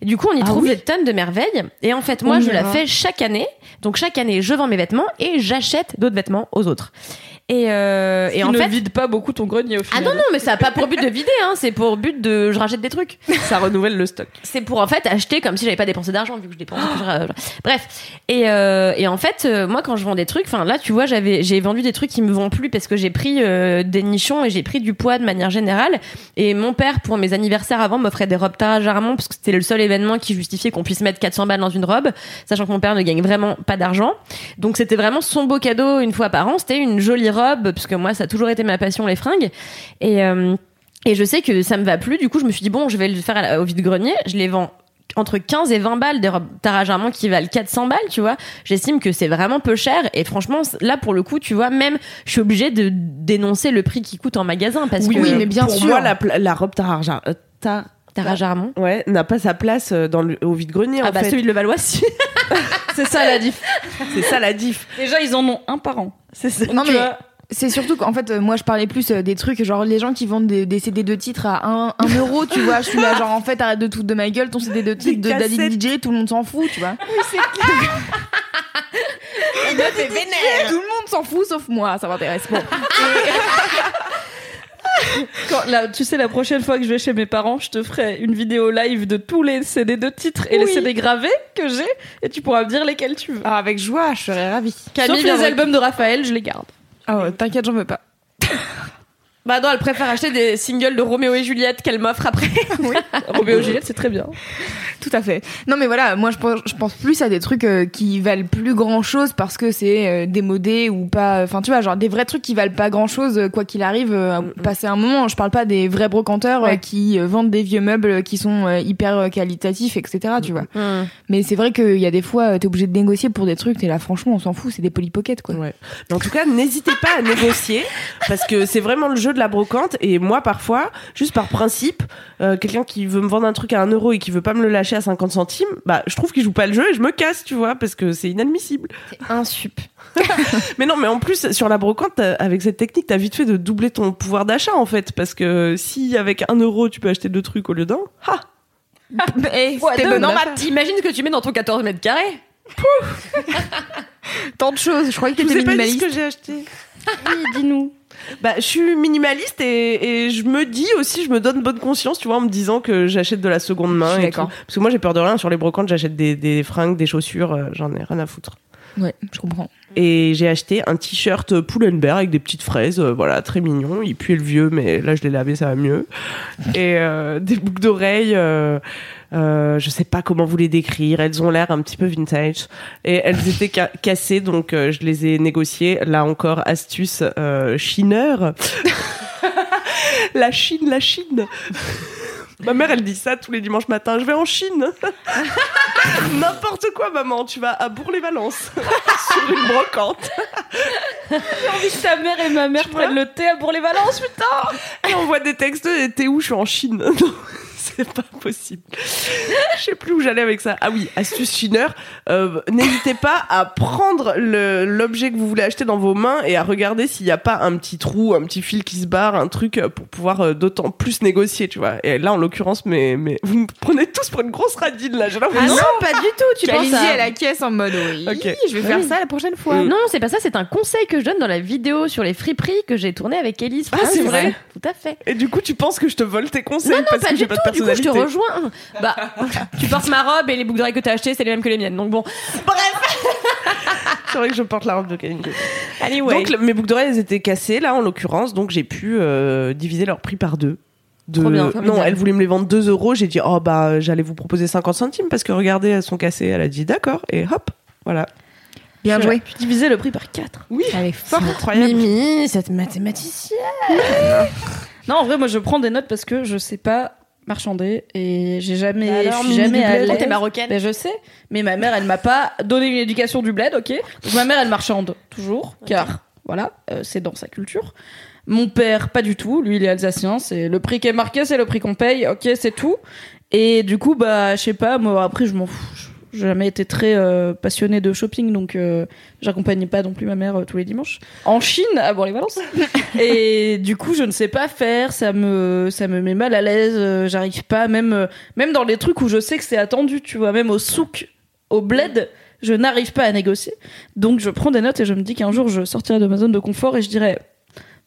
Et du coup, on y trouve des tonnes de merveilles. Et en fait, moi, On je la fais chaque année. Donc, chaque année, je vends mes vêtements et j'achète d'autres vêtements aux autres. Et, euh, et en ne fait. vide pas beaucoup ton grenier au Ah final. non, non, mais ça a pas pour but de vider, hein. C'est pour but de. Je rachète des trucs. Ça renouvelle le stock. C'est pour en fait acheter comme si j'avais pas dépensé d'argent vu que je dépense. je- Bref. Et, euh, et en fait, euh, moi, quand je vends des trucs, enfin là, tu vois, j'avais, j'ai vendu des trucs qui me vont plus parce que j'ai pris euh, des nichons et j'ai pris du poids de manière générale. Et mon père, pour mes anniversaires avant, m'offrait des robes Tara Armand parce que c'était le seul événement qui justifiait qu'on puisse mettre 400 balles dans une robe, sachant que mon père ne gagne vraiment pas d'argent. Donc c'était vraiment son beau cadeau une fois par an. C'était une jolie robe parce que moi, ça a toujours été ma passion les fringues. Et euh, et je sais que ça me va plus. Du coup, je me suis dit bon, je vais le faire la- au vide-grenier. Je les vends entre 15 et 20 balles des robes Tara qui valent 400 balles, tu vois. J'estime que c'est vraiment peu cher et franchement là pour le coup, tu vois, même je suis obligée de dénoncer le prix qui coûte en magasin parce Oui, que oui, mais bien pour sûr. moi, la, la robe Tararja, euh, ta- Tara Jarman ouais, n'a pas sa place euh, dans le, au vide-grenier, Ah en bah fait. celui de Levallois si. C'est ça la diff. C'est ça la diff. Déjà, ils en ont un par an. C'est ça. Non Tu mais vois. C'est surtout qu'en fait euh, moi je parlais plus euh, des trucs genre les gens qui vendent des, des CD de titres à 1 euro tu vois je suis là genre en fait arrête de tout de ma gueule ton CD de titre de. David DJ tout le monde s'en fout tu vois tout le monde s'en fout sauf moi ça m'intéresse bon Quand, là, tu sais, la prochaine fois que je vais chez mes parents, je te ferai une vidéo live de tous les CD de titres et les. CD gravés que j'ai, et tu pourras me dire lesquels tu veux. Ah, avec joie je serais ravie Sauf les albums de Raphaël, je les garde. Ah ouais, t'inquiète j'en veux pas Bah non, elle préfère acheter des singles de Roméo et Juliette qu'elle m'offre après. Roméo et Juliette, c'est très bien. Tout à fait. Non mais voilà, moi je pense, je pense plus à des trucs euh, qui valent plus grand chose parce que c'est euh, démodé ou pas. Enfin tu vois, genre des vrais trucs qui valent pas grand chose quoi qu'il arrive, euh, passer un moment. Je parle pas des vrais brocanteurs euh, Ouais. qui euh, vendent des vieux meubles qui sont euh, hyper euh, qualitatifs, etc. Tu vois. Hmm. Mais c'est vrai qu'il y a des fois, euh, t'es obligé de négocier pour des trucs. T'es là, franchement, on s'en fout, c'est des polypockets quoi. Ouais. Mais en tout cas, n'hésitez pas à négocier parce que c'est vraiment le jeu de la brocante. Et moi, parfois, juste par principe, euh, quelqu'un qui veut me vendre un truc à 1 euro et qui veut pas me le lâcher à 50 centimes, bah, je trouve qu'il joue pas le jeu et je me casse, tu vois, parce que c'est inadmissible. C'est un sup. Mais non, mais en plus, sur la brocante, t'as- avec cette technique, t'as vite fait de doubler ton pouvoir d'achat, en fait, parce que si avec 1 euro, tu peux acheter deux trucs au lieu d'un, ha! Eh, Ouais, non, bah, t'imagines ce que tu mets dans ton 14 mètres carrés Tant de choses. Je croyais que Je t'étais ai pas dit ce minimaliste. que j'ai acheté. Oui, dis-nous. Bah, je suis minimaliste et, et je me dis aussi, je me donne bonne conscience, tu vois, en me disant que j'achète de la seconde main. et tout. Parce que moi, j'ai peur de rien. Sur les brocantes, j'achète des, des fringues, des chaussures, euh, j'en ai rien à foutre. Ouais, je comprends. Et j'ai acheté un t-shirt Pull&Bear avec des petites fraises, euh, voilà, très mignon. Il puait le vieux, mais là, je l'ai lavé, ça va mieux. Et euh, des boucles d'oreilles. Euh, je sais pas comment vous les décrire. Elles ont l'air un petit peu vintage. Et elles étaient ca- cassées, donc euh, je les ai négociées. Là encore, astuce euh, chineur. la Chine, la Chine. Ma mère, elle dit ça tous les dimanches matins. Je vais en Chine. N'importe quoi, maman. Tu vas à Bourg-les-Valences sur une brocante. J'ai envie que ta mère et ma mère prennent le thé à Bourg-les-Valences, putain Elle envoie des textes. et T'es où? Je suis en Chine. C'est pas possible. Je sais plus où j'allais avec ça. Ah oui, astuce chineur. Euh, N'hésitez pas à prendre l'objet que vous voulez acheter dans vos mains et à regarder s'il n'y a pas un petit trou, un petit fil qui se barre, un truc euh, pour pouvoir euh, d'autant plus négocier, tu vois. Et là, en l'occurrence, mais, mais vous me prenez tous pour une grosse radine là. Ah non, pas du tout. Tu penses à... à la caisse en mode oui, Ok. je vais faire Oui. ça la prochaine fois. Mm. Non, c'est pas ça, c'est un conseil que je donne dans la vidéo sur les friperies que j'ai tourné avec Elise. Ah, c'est vrai Tout à fait. Et du coup, tu penses que je te vole tes conseils Non, non, parce pas que du j'ai tout. pas de coup, je te rejoins. Bah, tu portes ma robe et les boucles d'oreilles que t'as achetées, c'est les mêmes que les miennes. Donc bon. C'est vrai que je porte la robe de Kalindi. Anyway. Donc le- mes boucles d'oreilles elles étaient cassées là en l'occurrence, donc j'ai pu euh, diviser leur prix par deux. De... Trop bien, non, formidable. elle voulait me les vendre 2 euros. J'ai dit oh bah j'allais vous proposer 50 centimes parce que regardez elles sont cassées. Elle a dit d'accord et hop voilà. Bien joué. Tu divisais le prix par 4. Oui. Elle est forte. incroyable. Mimi, cette mathématicienne. Non, en vrai, moi je prends des notes parce que je sais pas marchander et j'ai jamais, Bah alors, je suis Mimi jamais t'es marocaine. Ben, je sais, mais ma mère elle m'a pas donné une éducation du bled, ok. Donc ma mère elle marchande toujours, car voilà, euh, c'est dans sa culture. Mon père pas du tout, lui il est alsacien, c'est le prix qui est marqué, c'est le prix qu'on paye, ok, c'est tout. Et du coup bah je sais pas, moi après je m'en fous. J'ai jamais été très euh, passionnée de shopping, donc euh, j'accompagnais pas non plus ma mère euh, tous les dimanches. En Chine, à Bourg-les-Valences. et du coup, je ne sais pas faire, ça me, ça me met mal à l'aise, euh, j'arrive pas, même, euh, même dans les trucs où je sais que c'est attendu, tu vois, même au souk, au bled, Je n'arrive pas à négocier. Donc je prends des notes et je me dis qu'un jour je sortirai de ma zone de confort et je dirais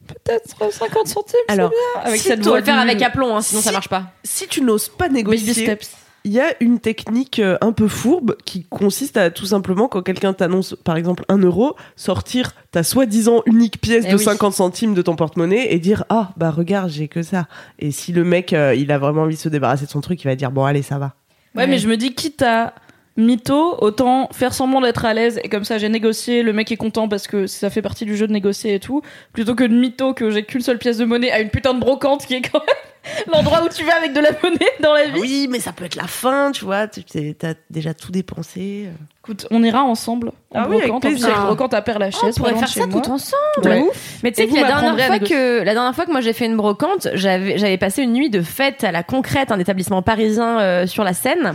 peut-être 50 centimes. c'est Alors, bien. avec si cette voix le faire avec aplomb, hein, sinon Si- ça marche pas. Si tu n'oses pas Baby négocier, steps. Il y a une technique euh, un peu fourbe qui consiste à tout simplement, quand quelqu'un t'annonce par exemple un euro, sortir ta soi-disant unique pièce Eh de oui. 50 centimes de ton porte-monnaie et dire Ah, bah regarde, j'ai que ça. Et si le mec, euh, il a vraiment envie de se débarrasser de son truc, il va dire Bon, allez, ça va. Ouais, mais je me dis, quitte à mytho, autant faire semblant d'être à l'aise et comme ça j'ai négocié, le mec est content parce que ça fait partie du jeu de négocier et tout, plutôt que de mytho que j'ai qu'une seule pièce de monnaie à une putain de brocante qui est quand même l'endroit où tu vas avec de la monnaie dans la vie. oui, mais ça peut être la fin, tu vois, tu t'as déjà tout dépensé. Écoute, on ira ensemble en Ah oui, avec plaisir. brocante à Père Lachaise. on pourrait faire ça tout ensemble. De Ouais. ouf. Mais tu sais que la dernière fois que la dernière fois que moi j'ai fait une brocante, j'avais j'avais passé une nuit de fête à la Concrète, un établissement parisien euh, sur la Seine,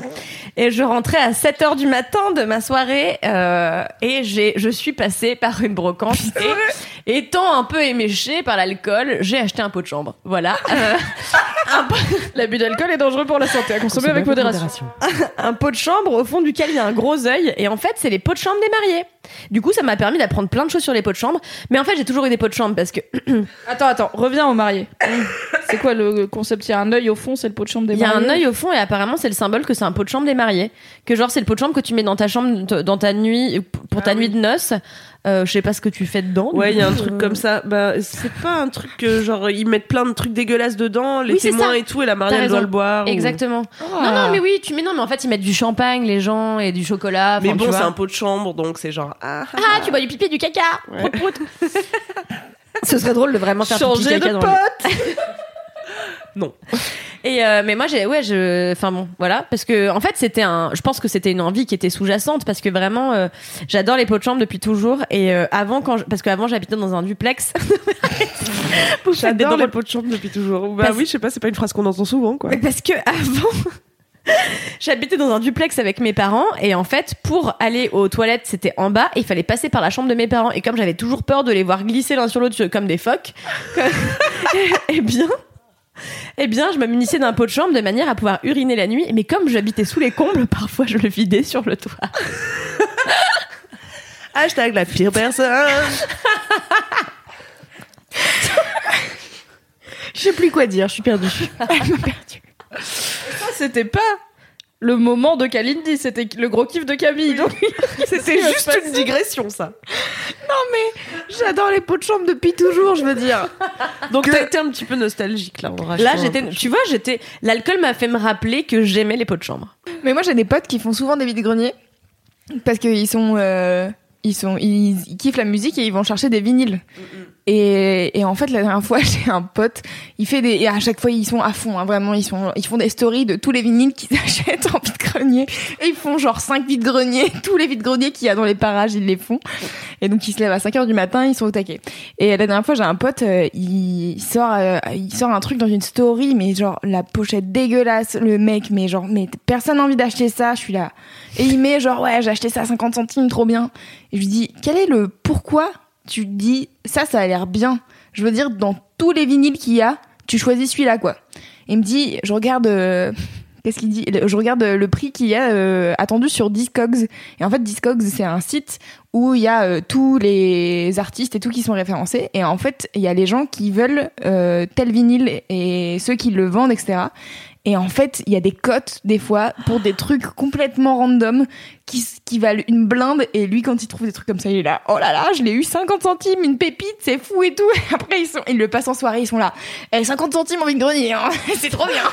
et je rentrais à 7 heures du matin de ma soirée euh, et j'ai je suis passée par une brocante et étant un peu éméchée par l'alcool, j'ai acheté un pot de chambre. Voilà, Euh, L'abus d'alcool est dangereux pour la santé, à consommer avec modération. un pot de chambre au fond duquel il y a un gros œil et en fait c'est les pots de chambre des mariés. Du coup ça m'a permis d'apprendre plein de choses sur les pots de chambre, mais en fait j'ai toujours eu des pots de chambre parce que Attends, attends, reviens au marié. c'est quoi le concept? Il y a un œil au fond, c'est le pot de chambre des Il y a mariés? un œil au fond et apparemment c'est le symbole que c'est un pot de chambre des mariés. Que genre c'est le pot de chambre que tu mets dans ta chambre, dans ta nuit, pour ta Ah nuit de noces. Euh, je sais pas ce que tu fais dedans. Ouais, il y a un truc euh. comme ça. Bah, c'est pas un truc que, genre, ils mettent plein de trucs dégueulasses dedans, les Oui, témoins et tout, et la mariée, doit le boire. ou- Exactement. Ah. Non, non, mais oui, tu mets non, mais en fait ils mettent du champagne les gens et du chocolat. Mais bon, c'est un pot de chambre, donc c'est genre. Ah, ah, Ah, tu bois du pipi et du caca. Ouais. Prout, prout. Ce serait drôle de vraiment faire pipi Changer caca de dans pote le- Non. Et euh, mais moi j'ai ouais je enfin bon voilà. Parce que en fait c'était un je pense que c'était une envie qui était sous-jacente parce que vraiment euh, j'adore les pots de chambre depuis toujours. Et euh, avant quand je- parce qu'avant j'habitais dans un duplex. J'adore les pots de chambre depuis toujours. Bah Parce- oui, je sais pas, c'est pas une phrase qu'on entend souvent, quoi. Parce que avant j'habitais dans un duplex avec mes parents. Et en fait pour aller aux toilettes c'était en bas et il fallait passer par la chambre de mes parents. Et comme j'avais toujours peur de les voir glisser l'un sur l'autre comme des phoques eh bien eh bien, je me munissais d'un pot de chambre de manière à pouvoir uriner la nuit, mais comme j'habitais sous les combles, parfois je le vidais sur le toit. Hashtag la pire personne. Je sais plus quoi dire, je suis perdue. Ça, c'était pas le moment de Kalindi, c'était le gros kiff de Camille. Donc, C'était juste une digression, ça. J'adore les pots de chambre depuis toujours, je veux dire. Donc t'as été un petit peu nostalgique, là. en Là, j'étais, tu vois, j'étais, l'alcool m'a fait me rappeler que j'aimais les pots de chambre. Mais moi, j'ai des potes qui font souvent des vides-greniers parce qu'ils sont, euh, ils sont, ils, ils kiffent la musique et ils vont chercher des vinyles. Et, et en fait, la dernière fois, j'ai un pote, il fait des, et à chaque fois, ils sont à fond, hein, vraiment, ils sont, ils font des stories de tous les vinyles qu'ils achètent en vide-grenier. Et ils font genre 5 vides-greniers, tous les vides-greniers qu'il y a dans les parages, ils les font. Et donc, ils se lèvent à 5 heures du matin, ils sont au taquet. Et la dernière fois, j'ai un pote, euh, il sort, euh, il sort un truc dans une story, mais genre, la pochette dégueulasse, le mec, mais genre, mais personne n'a envie d'acheter ça, je suis là. Et il met genre, ouais, j'ai acheté ça à 50 centimes, trop bien. Et je lui dis, quel est le pourquoi tu dis, ça, ça a l'air bien. Je veux dire, dans tous les vinyles qu'il y a, tu choisis celui-là, quoi. Il me dit, je regarde, euh, qu'est-ce qu'il dit? Je regarde le prix qu'il y a euh, attendu sur Discogs. Et en fait, Discogs, c'est un site où il y a euh, tous les artistes et tout qui sont référencés. Et en fait, il y a les gens qui veulent tel vinyle et ceux qui le vendent, etc. Et en fait, il y a des cotes, des fois, pour des trucs complètement random qui, valent une blinde. Et lui, quand il trouve des trucs comme ça, il est là, oh là là, je l'ai eu 50 centimes, une pépite, c'est fou et tout. Et après, ils, sont, ils le passent en soirée, ils sont là, eh, 50 centimes en vide-grenier, hein. c'est trop bien.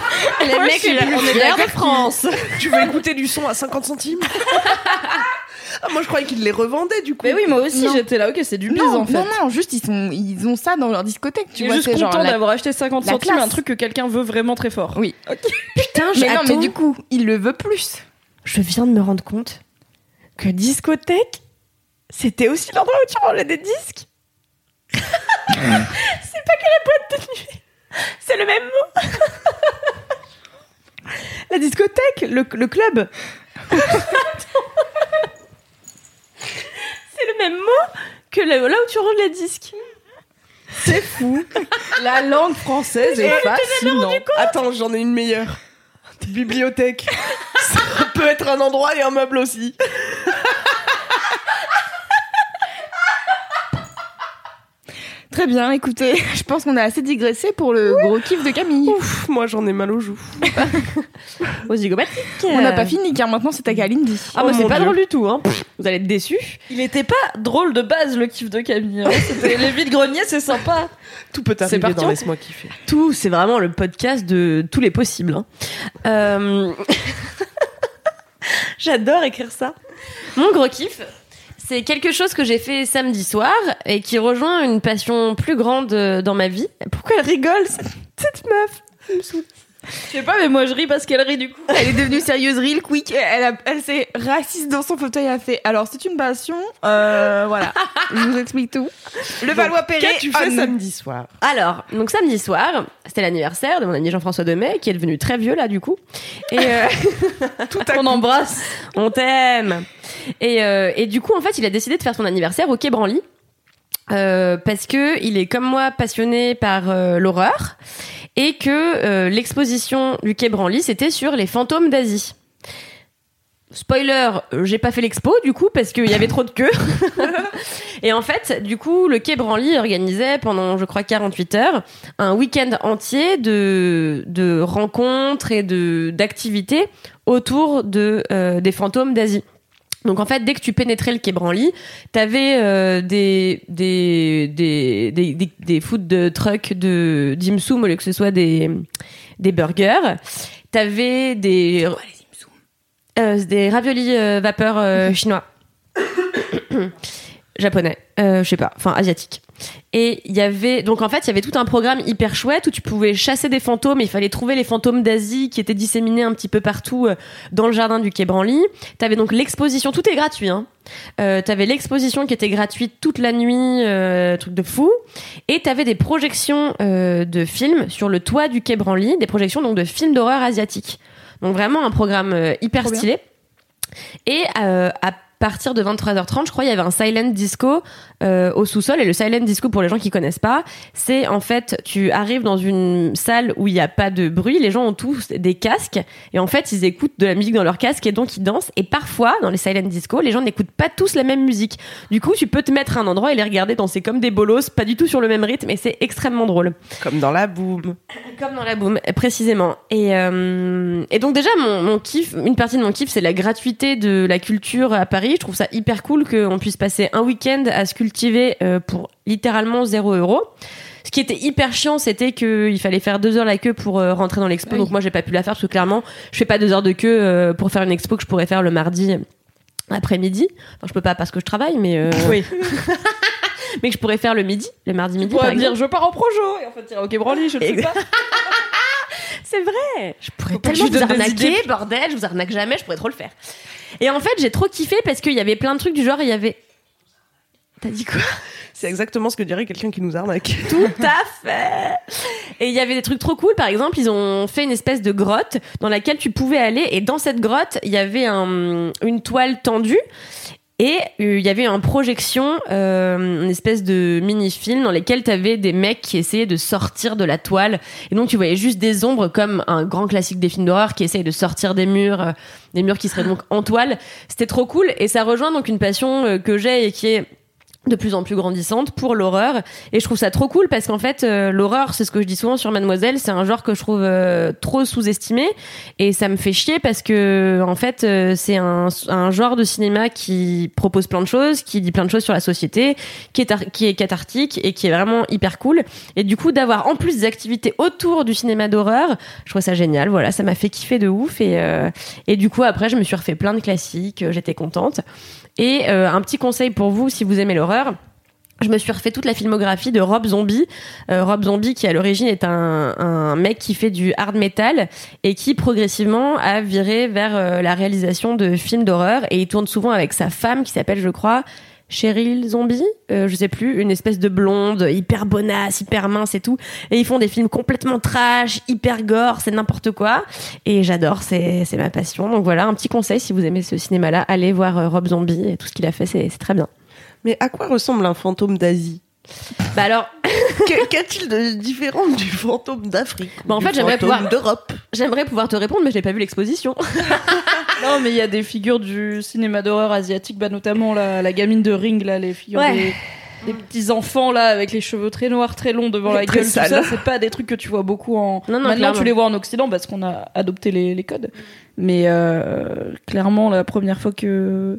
Les mecs, on plus est d'accord de France. Tu veux écouter du son à 50 centimes? ah, Moi, je croyais qu'ils les revendaient, du coup. Mais oui, moi aussi, Non. j'étais là, ok, c'est du bise Non, en fait. non, non, juste ils, sont, ils ont ça dans leur discothèque, tu vois. juste c'est genre content la- d'avoir acheté 50 la centimes, classe. un truc que quelqu'un veut vraiment très fort. Oui. Putain, Mais non, mais du coup, il le veut plus. je viens de me rendre compte que discothèque, c'était aussi l'endroit où tu rangeais des disques. c'est pas que la boîte de nuit. C'est le même mot. la discothèque, le, le club. C'est le même mot que là où tu ranges les disques. C'est fou. La langue française est fascinante. Attends, j'en ai une meilleure. Bibliothèque. Ça peut être un endroit et un meuble aussi. Très bien, écoutez, je pense qu'on a assez digressé pour le gros kiff de Camille. Ouf, moi j'en ai mal aux joues. Aux zygomatiques. On n'a pas fini car maintenant c'est à Kalindi. Ah, Oh bah, c'est mon pas Dieu. drôle du tout, hein. Vous allez être déçus. Il était pas drôle de base le kiff de Camille. hein. C'était les vides greniers, c'est sympa. Tout peut C'est arriver parti, dans on- Laisse-moi kiffer. Tout, c'est vraiment le podcast de tous les possibles. hein. Euh, J'adore écrire ça. Mon gros kiff, c'est quelque chose que j'ai fait samedi soir et qui rejoint une passion plus grande euh, dans ma vie. Pourquoi elle rigole, cette, meuf? Je sais pas, mais moi je ris parce qu'elle rit du coup. Elle est devenue sérieuse real quick. Elle, a- elle s'est rassise dans son fauteuil. Elle a fait. Alors c'est une passion. Euh, voilà. Je vous explique tout. Le Valois Perret. Qu'as-tu fait on. samedi soir Alors, donc samedi soir, c'était l'anniversaire de mon ami Jean-François Demet, qui est devenu très vieux là du coup. Et euh, On embrasse. on t'aime. Et, euh, et du coup, en fait, il a décidé de faire son anniversaire au Quai Branly. Euh, parce que il est comme moi passionné par euh, l'horreur et que euh, l'exposition du Quai Branly c'était sur les fantômes d'Asie. Spoiler, euh, j'ai pas fait l'expo du coup parce qu'il y avait trop de queues. et en fait, du coup, le Quai Branly organisait pendant, je crois, 48 heures, un week-end entier de, rencontres et de d'activités autour euh, des fantômes d'Asie. Donc en fait, dès que tu pénétrais le quai Branly, t'avais euh, des des des des food de truck de dim sum au lieu que ce soit des des burgers. T'avais des euh, des raviolis euh, vapeur chinois, japonais, euh, je sais pas, enfin asiatique. Et il y avait donc en fait il y avait tout un programme hyper chouette où tu pouvais chasser des fantômes. Et il fallait trouver les fantômes d'Asie qui étaient disséminés un petit peu partout euh, dans le jardin du quai Branly. T'avais donc l'exposition, tout est gratuit. Hein. Euh, t'avais l'exposition qui était gratuite toute la nuit, euh, truc de fou. Et t'avais des projections euh, de films sur le toit du quai Branly, des projections donc de films d'horreur asiatiques. Donc vraiment un programme hyper Trop bien. stylé. Et à partir de 23h30, je crois, il y avait un silent disco euh, au sous-sol. Et le silent disco, pour les gens qui connaissent pas, c'est en fait, tu arrives dans une salle où il n'y a pas de bruit. Les gens ont tous des casques. Et en fait, ils écoutent de la musique dans leurs casques et donc ils dansent. Et parfois, dans les silent disco, les gens n'écoutent pas tous la même musique. Du coup, tu peux te mettre à un endroit et les regarder danser comme des bolos, pas du tout sur le même rythme. Et c'est extrêmement drôle. Comme dans la boum. Comme dans la boom, précisément. Et, euh, et donc déjà, mon, mon kiff, une partie de mon kiff, c'est la gratuité de la culture à Paris. Je trouve ça hyper cool qu'on puisse passer un week-end à se cultiver euh, pour littéralement 0 euros. Ce qui était hyper chiant, c'était qu'il fallait faire deux heures la queue pour euh, rentrer dans l'expo. Oui. Donc moi, j'ai pas pu la faire parce que clairement, je fais pas deux heures de queue euh, pour faire une expo que je pourrais faire le mardi après-midi. Enfin, je peux pas parce que je travaille, mais euh, Oui. mais que je pourrais faire le midi, le mardi Tu midi. par dire je pars en projo et en fait tirer au Branly, je ne sais pas. C'est vrai. Je pourrais tellement vous arnaquer, bordel. Je vous arnaque jamais, je pourrais trop le faire. Et en fait, j'ai trop kiffé parce qu'il y avait plein de trucs du genre, il y avait. T'as dit quoi? C'est exactement ce que dirait quelqu'un qui nous arnaque. Tout à fait. Et il y avait des trucs trop cool. Par exemple, ils ont fait une espèce de grotte dans laquelle tu pouvais aller. Et dans cette grotte, il y avait un- une toile tendue. Et euh, il y avait une projection, euh, une espèce de mini-film dans lequel tu avais des mecs qui essayaient de sortir de la toile. Et donc tu voyais juste des ombres comme un grand classique des films d'horreur qui essayent de sortir des murs, euh, des murs qui seraient donc en toile. C'était trop cool et ça rejoint donc une passion euh, que j'ai et qui est de plus en plus grandissante pour l'horreur. Et je trouve ça trop cool parce qu'en fait euh, l'horreur c'est ce que je dis souvent sur Mademoiselle c'est un genre que je trouve euh, trop sous-estimé. Et ça me fait chier parce que en fait euh, c'est un, un genre de cinéma qui propose plein de choses qui dit plein de choses sur la société qui est qui est cathartique et qui est vraiment hyper cool. Et du coup d'avoir en plus des activités autour du cinéma d'horreur je trouve ça génial. Voilà ça m'a fait kiffer de ouf. Et et du coup après je me suis refait plein de classiques j'étais contente et euh, un petit conseil pour vous si vous aimez l'horreur. Je me suis refait toute la filmographie de Rob Zombie. Euh, Rob Zombie, qui à l'origine est un, un mec qui fait du hard metal et qui progressivement a viré vers euh, la réalisation de films d'horreur. Et il tourne souvent avec sa femme qui s'appelle, je crois, Cheryl Zombie, euh, je sais plus, une espèce de blonde hyper bonasse, hyper mince et tout. Et ils font des films complètement trash, hyper gore, c'est n'importe quoi. Et j'adore, c'est c'est ma passion. Donc voilà, un petit conseil si vous aimez ce cinéma-là, allez voir euh, Rob Zombie et tout ce qu'il a fait, c'est très bien. Mais à quoi ressemble un fantôme d'Asie? Bah alors, Qu'a-t-il de différent du fantôme d'Afrique? Bah, en fait, j'aimerais fantôme pouvoir- d'Europe? j'aimerais pouvoir te répondre, mais je n'ai pas vu l'exposition. Non, mais il y a des figures du cinéma d'horreur asiatique, bah, notamment la, la gamine de Ring, là, les figures Ouais. des, des petits enfants là avec les cheveux très noirs, très longs devant la gueule, tout sales. ça, c'est pas des trucs que tu vois beaucoup en. Non, non, Maintenant, clairement. tu les vois en Occident parce qu'on a adopté les, les codes. Mais euh, clairement, la première fois que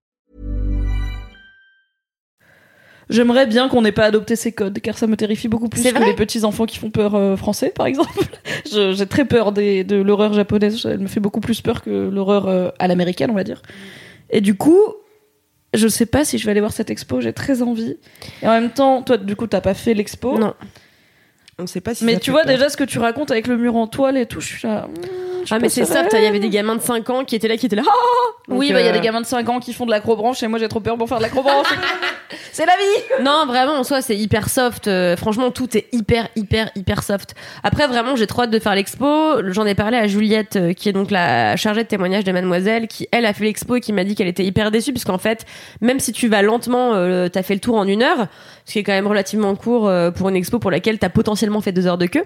J'aimerais bien qu'on n'ait pas adopté ces codes, car ça me terrifie beaucoup plus que les petits enfants qui font peur euh, français, par exemple. J'ai très peur des, de l'horreur japonaise. Elle me fait beaucoup plus peur que l'horreur euh, à l'américaine, on va dire. Et du coup, je sais pas si je vais aller voir cette expo. J'ai très envie. Et en même temps, toi, du coup, t'as pas fait l'expo. Non. On sait pas si Mais ça tu fait vois peur. déjà ce que tu racontes avec le mur en toile et tout. Je suis là. hmm, je Ah, mais c'est soft, il y avait des gamins de 5 ans qui étaient là, qui étaient là. Ah Oui, Donc, bah il y a euh, des gamins de 5 ans qui font de l'acrobranche et moi j'ai trop peur pour faire de l'acrobranche. c'est la vie. Non, vraiment, en soi, c'est hyper soft. Euh, franchement, tout est hyper, hyper, hyper soft. Après, vraiment, j'ai trop hâte de faire l'expo. J'en ai parlé à Juliette, euh, qui est donc la chargée de témoignage de Mademoiselle, qui, elle, a fait l'expo et qui m'a dit qu'elle était hyper déçue, puisqu'en fait, même si tu vas lentement, euh, t'as fait le tour en une heure, ce qui est quand même relativement court euh, pour une expo pour laquelle t'as potentiellement fait deux heures de queue.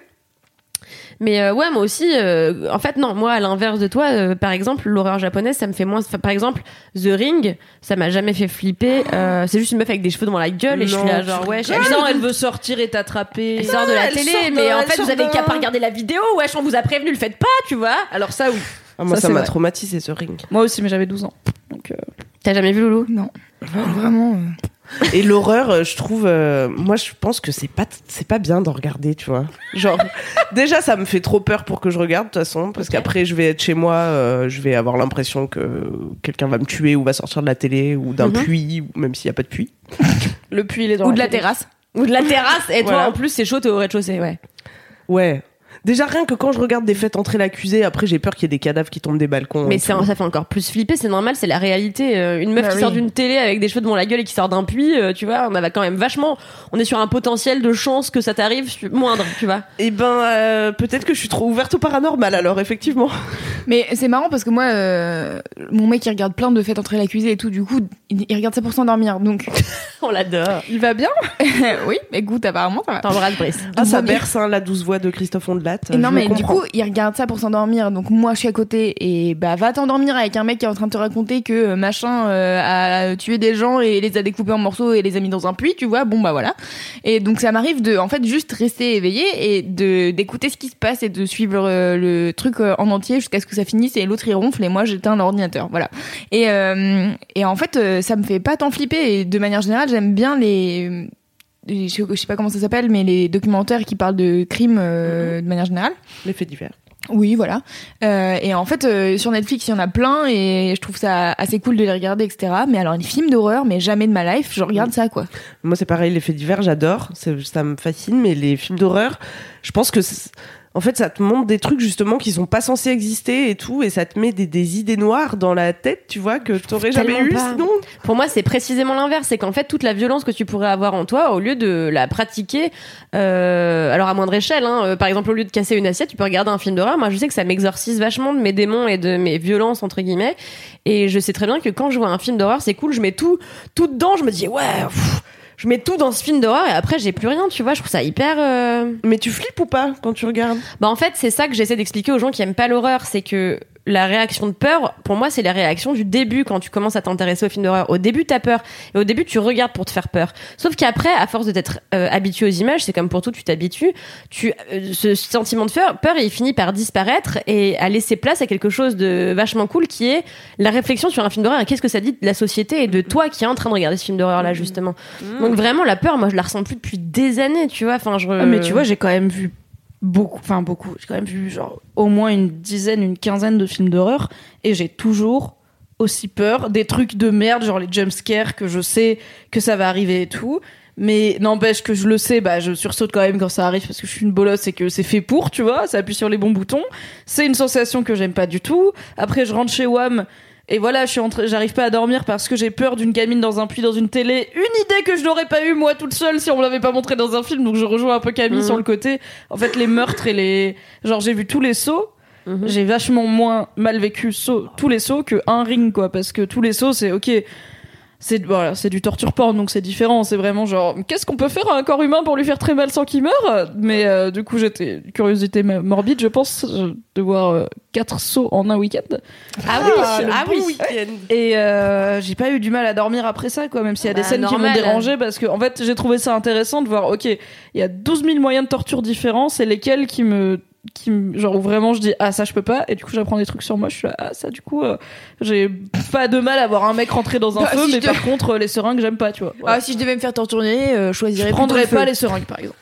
Mais euh, ouais, moi aussi, euh, en fait, non, moi, à l'inverse de toi, euh, par exemple, l'horreur japonaise, ça me fait moins. enfin, Par exemple, The Ring, ça m'a jamais fait flipper. Euh, c'est juste une meuf avec des cheveux dans la gueule et je suis là, genre, ouais, non, elle veut sortir et t'attraper. elle sort de la elle télé, de- mais en elle fait, vous avez qu'à pas regarder la vidéo. Wesh, on vous a prévenu, le faites pas, tu vois. Alors ça oui. Ah, moi, Ça, m'a traumatisé ce ring. Moi aussi, mais j'avais 12 ans. Donc euh, T'as jamais vu Loulou? Non. Vraiment. Et l'horreur, euh, je trouve, euh, moi, je pense que c'est pas, c'est pas bien d'en regarder, tu vois. Genre, déjà, ça me fait trop peur pour que je regarde, de toute façon, parce qu'après, je vais être chez moi, euh, je vais avoir l'impression que quelqu'un va me tuer ou va sortir de la télé ou d'un Mhm. puits, même s'il y a pas de puits. le puits il est dans Ou de la télé. terrasse. Ou de la terrasse, et toi, Voilà. en plus, c'est chaud, t'es au rez-de-chaussée, ouais. Ouais. Déjà, rien que quand je regarde des fêtes entrer l'accusé, après, j'ai peur qu'il y ait des cadavres qui tombent des balcons. Mais et ça fait encore plus flipper, c'est normal, c'est la réalité. Euh, Une meuf Bah qui oui. sort d'une télé avec des cheveux devant la gueule et qui sort d'un puits, euh, tu vois, on avait quand même vachement. On est sur un potentiel de chance que ça t'arrive su- moindre, tu vois. Eh ben, euh, peut-être que je suis trop ouverte au paranormal, alors, effectivement. Mais c'est marrant parce que moi, euh, mon mec, il regarde plein de fêtes entrer l'accusé et tout. Du coup, il, il regarde ça pour s'endormir. Donc, On l'adore. Il va bien? Oui, écoute, apparemment, ça va. T'embrasses, Brice. Ah, ça berce, hein, la douce voix de Christophe Ondelat. Et non, mais du coup, il regarde ça pour s'endormir. Donc moi, je suis à côté et bah va t'endormir avec un mec qui est en train de te raconter que euh, machin euh, a tué des gens et les a découpés en morceaux et les a mis dans un puits, tu vois. Bon bah voilà. Et donc ça m'arrive de, en fait, juste rester éveillé et de d'écouter ce qui se passe et de suivre euh, le truc euh, en entier jusqu'à ce que ça finisse et l'autre il ronfle et moi j'éteins l'ordinateur. Voilà. Et euh, et en fait, ça me fait pas tant flipper et de manière générale, j'aime bien les- je sais- je sais pas comment ça s'appelle, mais les documentaires qui parlent de crimes euh, de manière générale. Les faits divers. Oui, voilà. Euh, et en fait, euh, sur Netflix, il y en a plein et je trouve ça assez cool de les regarder, etc. Mais alors, les films d'horreur, mais jamais de ma life, je regarde ça, quoi. Moi, c'est pareil, les faits divers, j'adore. Ça me fascine, mais les films d'horreur, je pense que. En fait, ça te montre des trucs justement qui sont pas censés exister et tout, et ça te met des, des idées noires dans la tête, tu vois, que t'aurais jamais eu pas. sinon. Pour moi, c'est précisément l'inverse. C'est qu'en fait, toute la violence que tu pourrais avoir en toi, au lieu de la pratiquer, euh, alors à moindre échelle, hein, euh, par exemple, au lieu de casser une assiette, tu peux regarder un film d'horreur. Moi, je sais que ça m'exorcise vachement de mes démons et de mes violences, entre guillemets. Et je sais très bien que quand je vois un film d'horreur, c'est cool, je mets tout, tout dedans, je me dis, ouais, pff, je mets tout dans ce film d'horreur et après, j'ai plus rien, tu vois. Je trouve ça hyper. euh, Mais tu flippes ou pas quand tu regardes? Bah en fait, c'est ça que j'essaie d'expliquer aux gens qui aiment pas l'horreur, c'est que la réaction de peur, pour moi, c'est la réaction du début quand tu commences à t'intéresser aux films d'horreur. Au début, t'as peur et au début, tu regardes pour te faire peur. Sauf qu'après, à force de t'être euh, habitué aux images, c'est comme pour tout, tu t'habitues. Tu euh, ce sentiment de peur, peur, il finit par disparaître et à laisser place à quelque chose de vachement cool qui est la réflexion sur un film d'horreur qu'est-ce que ça dit de la société et de toi qui est en train de regarder ce film d'horreur là justement? Donc vraiment, la peur, moi, je la ressens plus depuis des années, tu vois. Enfin, je. Ah, mais tu vois, j'ai quand même vu beaucoup, enfin beaucoup, j'ai quand même vu genre au moins une dizaine, une quinzaine de films d'horreur et j'ai toujours aussi peur des trucs de merde, genre les jumpscares que je sais que ça va arriver et tout. Mais n'empêche que je le sais, bah je sursaute quand même quand ça arrive parce que je suis une bolosse et que c'est fait pour, tu vois, ça appuie sur les bons boutons. C'est une sensation que j'aime pas du tout. Après je rentre chez WAM, Et voilà, je suis entrée, j'arrive pas à dormir parce que j'ai peur d'une gamine dans un puits dans une télé. Une idée que je n'aurais pas eu moi toute seule si on me l'avait pas montré dans un film. Donc je rejoins un peu Camille Mhm. sur le côté. En fait, les meurtres et les, genre j'ai vu tous les sauts. Mhm. J'ai vachement moins mal vécu saut, tous les sauts que un ring quoi, parce que tous les sauts c'est ok. C'est voilà, c'est du torture porn donc c'est différent. C'est vraiment genre qu'est-ce qu'on peut faire à un corps humain pour lui faire très mal sans qu'il meure? Mais euh, du coup j'étais curiosité morbide je pense euh, de voir euh, quatre sauts en un week-end. Ah oui, le ah bon oui. week-end. Et euh, j'ai pas eu du mal à dormir après ça, quoi, même s'il y a des Bah, scènes qui m'ont dérangé, parce que en fait, j'ai trouvé ça intéressant de voir, ok, il y a 12 000 moyens de torture différents, c'est lesquels qui me qui genre où vraiment je dis ah ça je peux pas et du coup j'apprends des trucs sur moi je suis là ah ça du coup euh, j'ai pas de mal à voir un mec rentrer dans un Bah, feu si mais par contre euh, les seringues j'aime pas tu vois Voilà. Ah, si je devais me faire torturer, euh, je choisirais je prendrais le feu. pas les seringues par exemple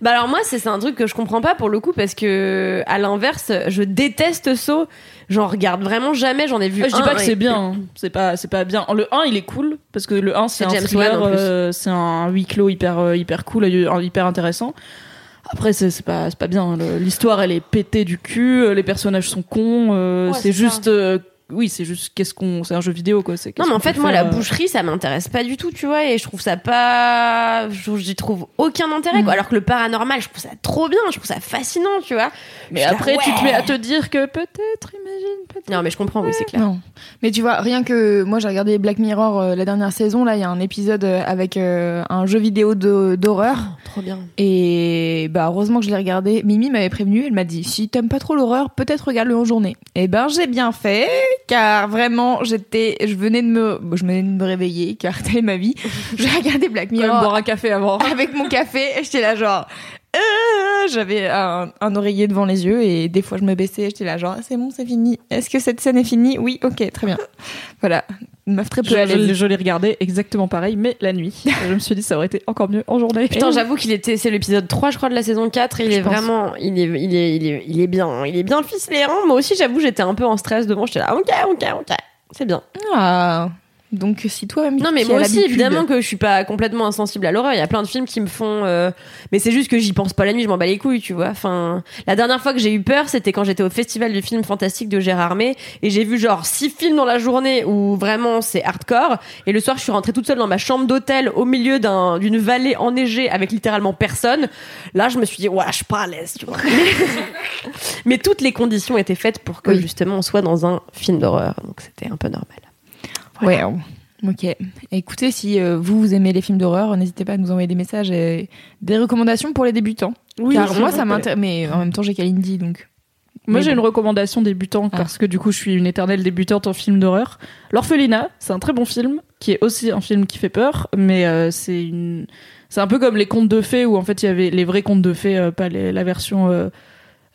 Bah alors moi c'est c'est un truc que je comprends pas pour le coup parce que à l'inverse je déteste Saw j'en regarde vraiment jamais j'en ai vu Ah, je dis un pas que et- c'est bien, hein. c'est pas c'est pas bien. Le 1 il est cool parce que le 1 c'est un thriller, euh, c'est un huis clos hyper hyper cool, hyper intéressant. Après c'est c'est pas c'est pas bien. L'histoire elle est pétée du cul, euh, les personnages sont cons, euh, Ouais, c'est juste euh, oui c'est juste qu'est-ce qu'on c'est un jeu vidéo quoi. C'est Non mais en fait peut moi faire, la euh, boucherie ça m'intéresse pas du tout tu vois et je trouve ça pas je- j'y trouve aucun intérêt quoi alors que le paranormal je trouve ça trop bien je trouve ça fascinant tu vois Mais Je suis là, après tu te mets à te dire que peut-être imagine peut-être. non mais je comprends oui c'est clair Non. Mais tu vois, rien que moi j'ai regardé Black Mirror euh, la dernière saison, là il y a un épisode euh, avec euh, un jeu vidéo de- d'horreur. trop bien Et bah heureusement que je l'ai regardé. Mimi m'avait prévenu, elle m'a dit si t'aimes pas trop l'horreur, peut-être regarde-le en journée. Et ben j'ai bien fait, car vraiment j'étais, je venais de me, je venais de me réveiller, car telle est ma vie. J'ai regardé Black Mirror boire un café avant. avec mon café, et j'étais là genre. euh, J'avais un, un oreiller devant les yeux et des fois je me baissais, j'étais là genre Ah, c'est bon, c'est fini. Est-ce que cette scène est finie? Oui, ok, très bien. Voilà, une meuf très Je, peu à je, l'aise. je l'ai regardé exactement pareil, mais la nuit. je me suis dit ça aurait été encore mieux en journée. Putain, j'avoue qu'il était, c'est l'épisode 3, je crois, de la saison 4. Il Je est pense. vraiment, il est, il est, il est, il est bien, il est bien ficelé. Hein. Moi aussi, j'avoue, j'étais un peu en stress devant. J'étais là, ok, ok, ok. C'est bien. Ah, donc si toi-même. Non, mais moi aussi, évidemment que je suis pas complètement insensible à l'horreur. Il y a plein de films qui me font, euh, mais c'est juste que j'y pense pas la nuit, je m'en bats les couilles, tu vois. Enfin, la dernière fois que j'ai eu peur, c'était quand j'étais au festival du film fantastique de Gérard May et j'ai vu genre six films dans la journée où vraiment c'est hardcore. Et le soir, je suis rentrée toute seule dans ma chambre d'hôtel au milieu d'un, d'une vallée enneigée avec littéralement personne. Là, je me suis dit, ouais, je suis pas à l'aise, tu vois. mais toutes les conditions étaient faites pour que Oui. justement on soit dans un film d'horreur. Donc c'était un peu normal. Ouais. Ok. Écoutez, si euh, vous, vous aimez les films d'horreur, n'hésitez pas à nous envoyer des messages et des recommandations pour les débutants. Oui, Car moi, ça m'intéresse. Mais en même temps, j'ai Kalindi, donc. Moi, Mais j'ai bon. une recommandation débutante Ah. parce que du coup, je suis une éternelle débutante en film d'horreur. L'Orphelinat, c'est un très bon film qui est aussi un film qui fait peur, mais euh, c'est une, c'est un peu comme les contes de fées où en fait il y avait les vrais contes de fées, euh, pas les- la version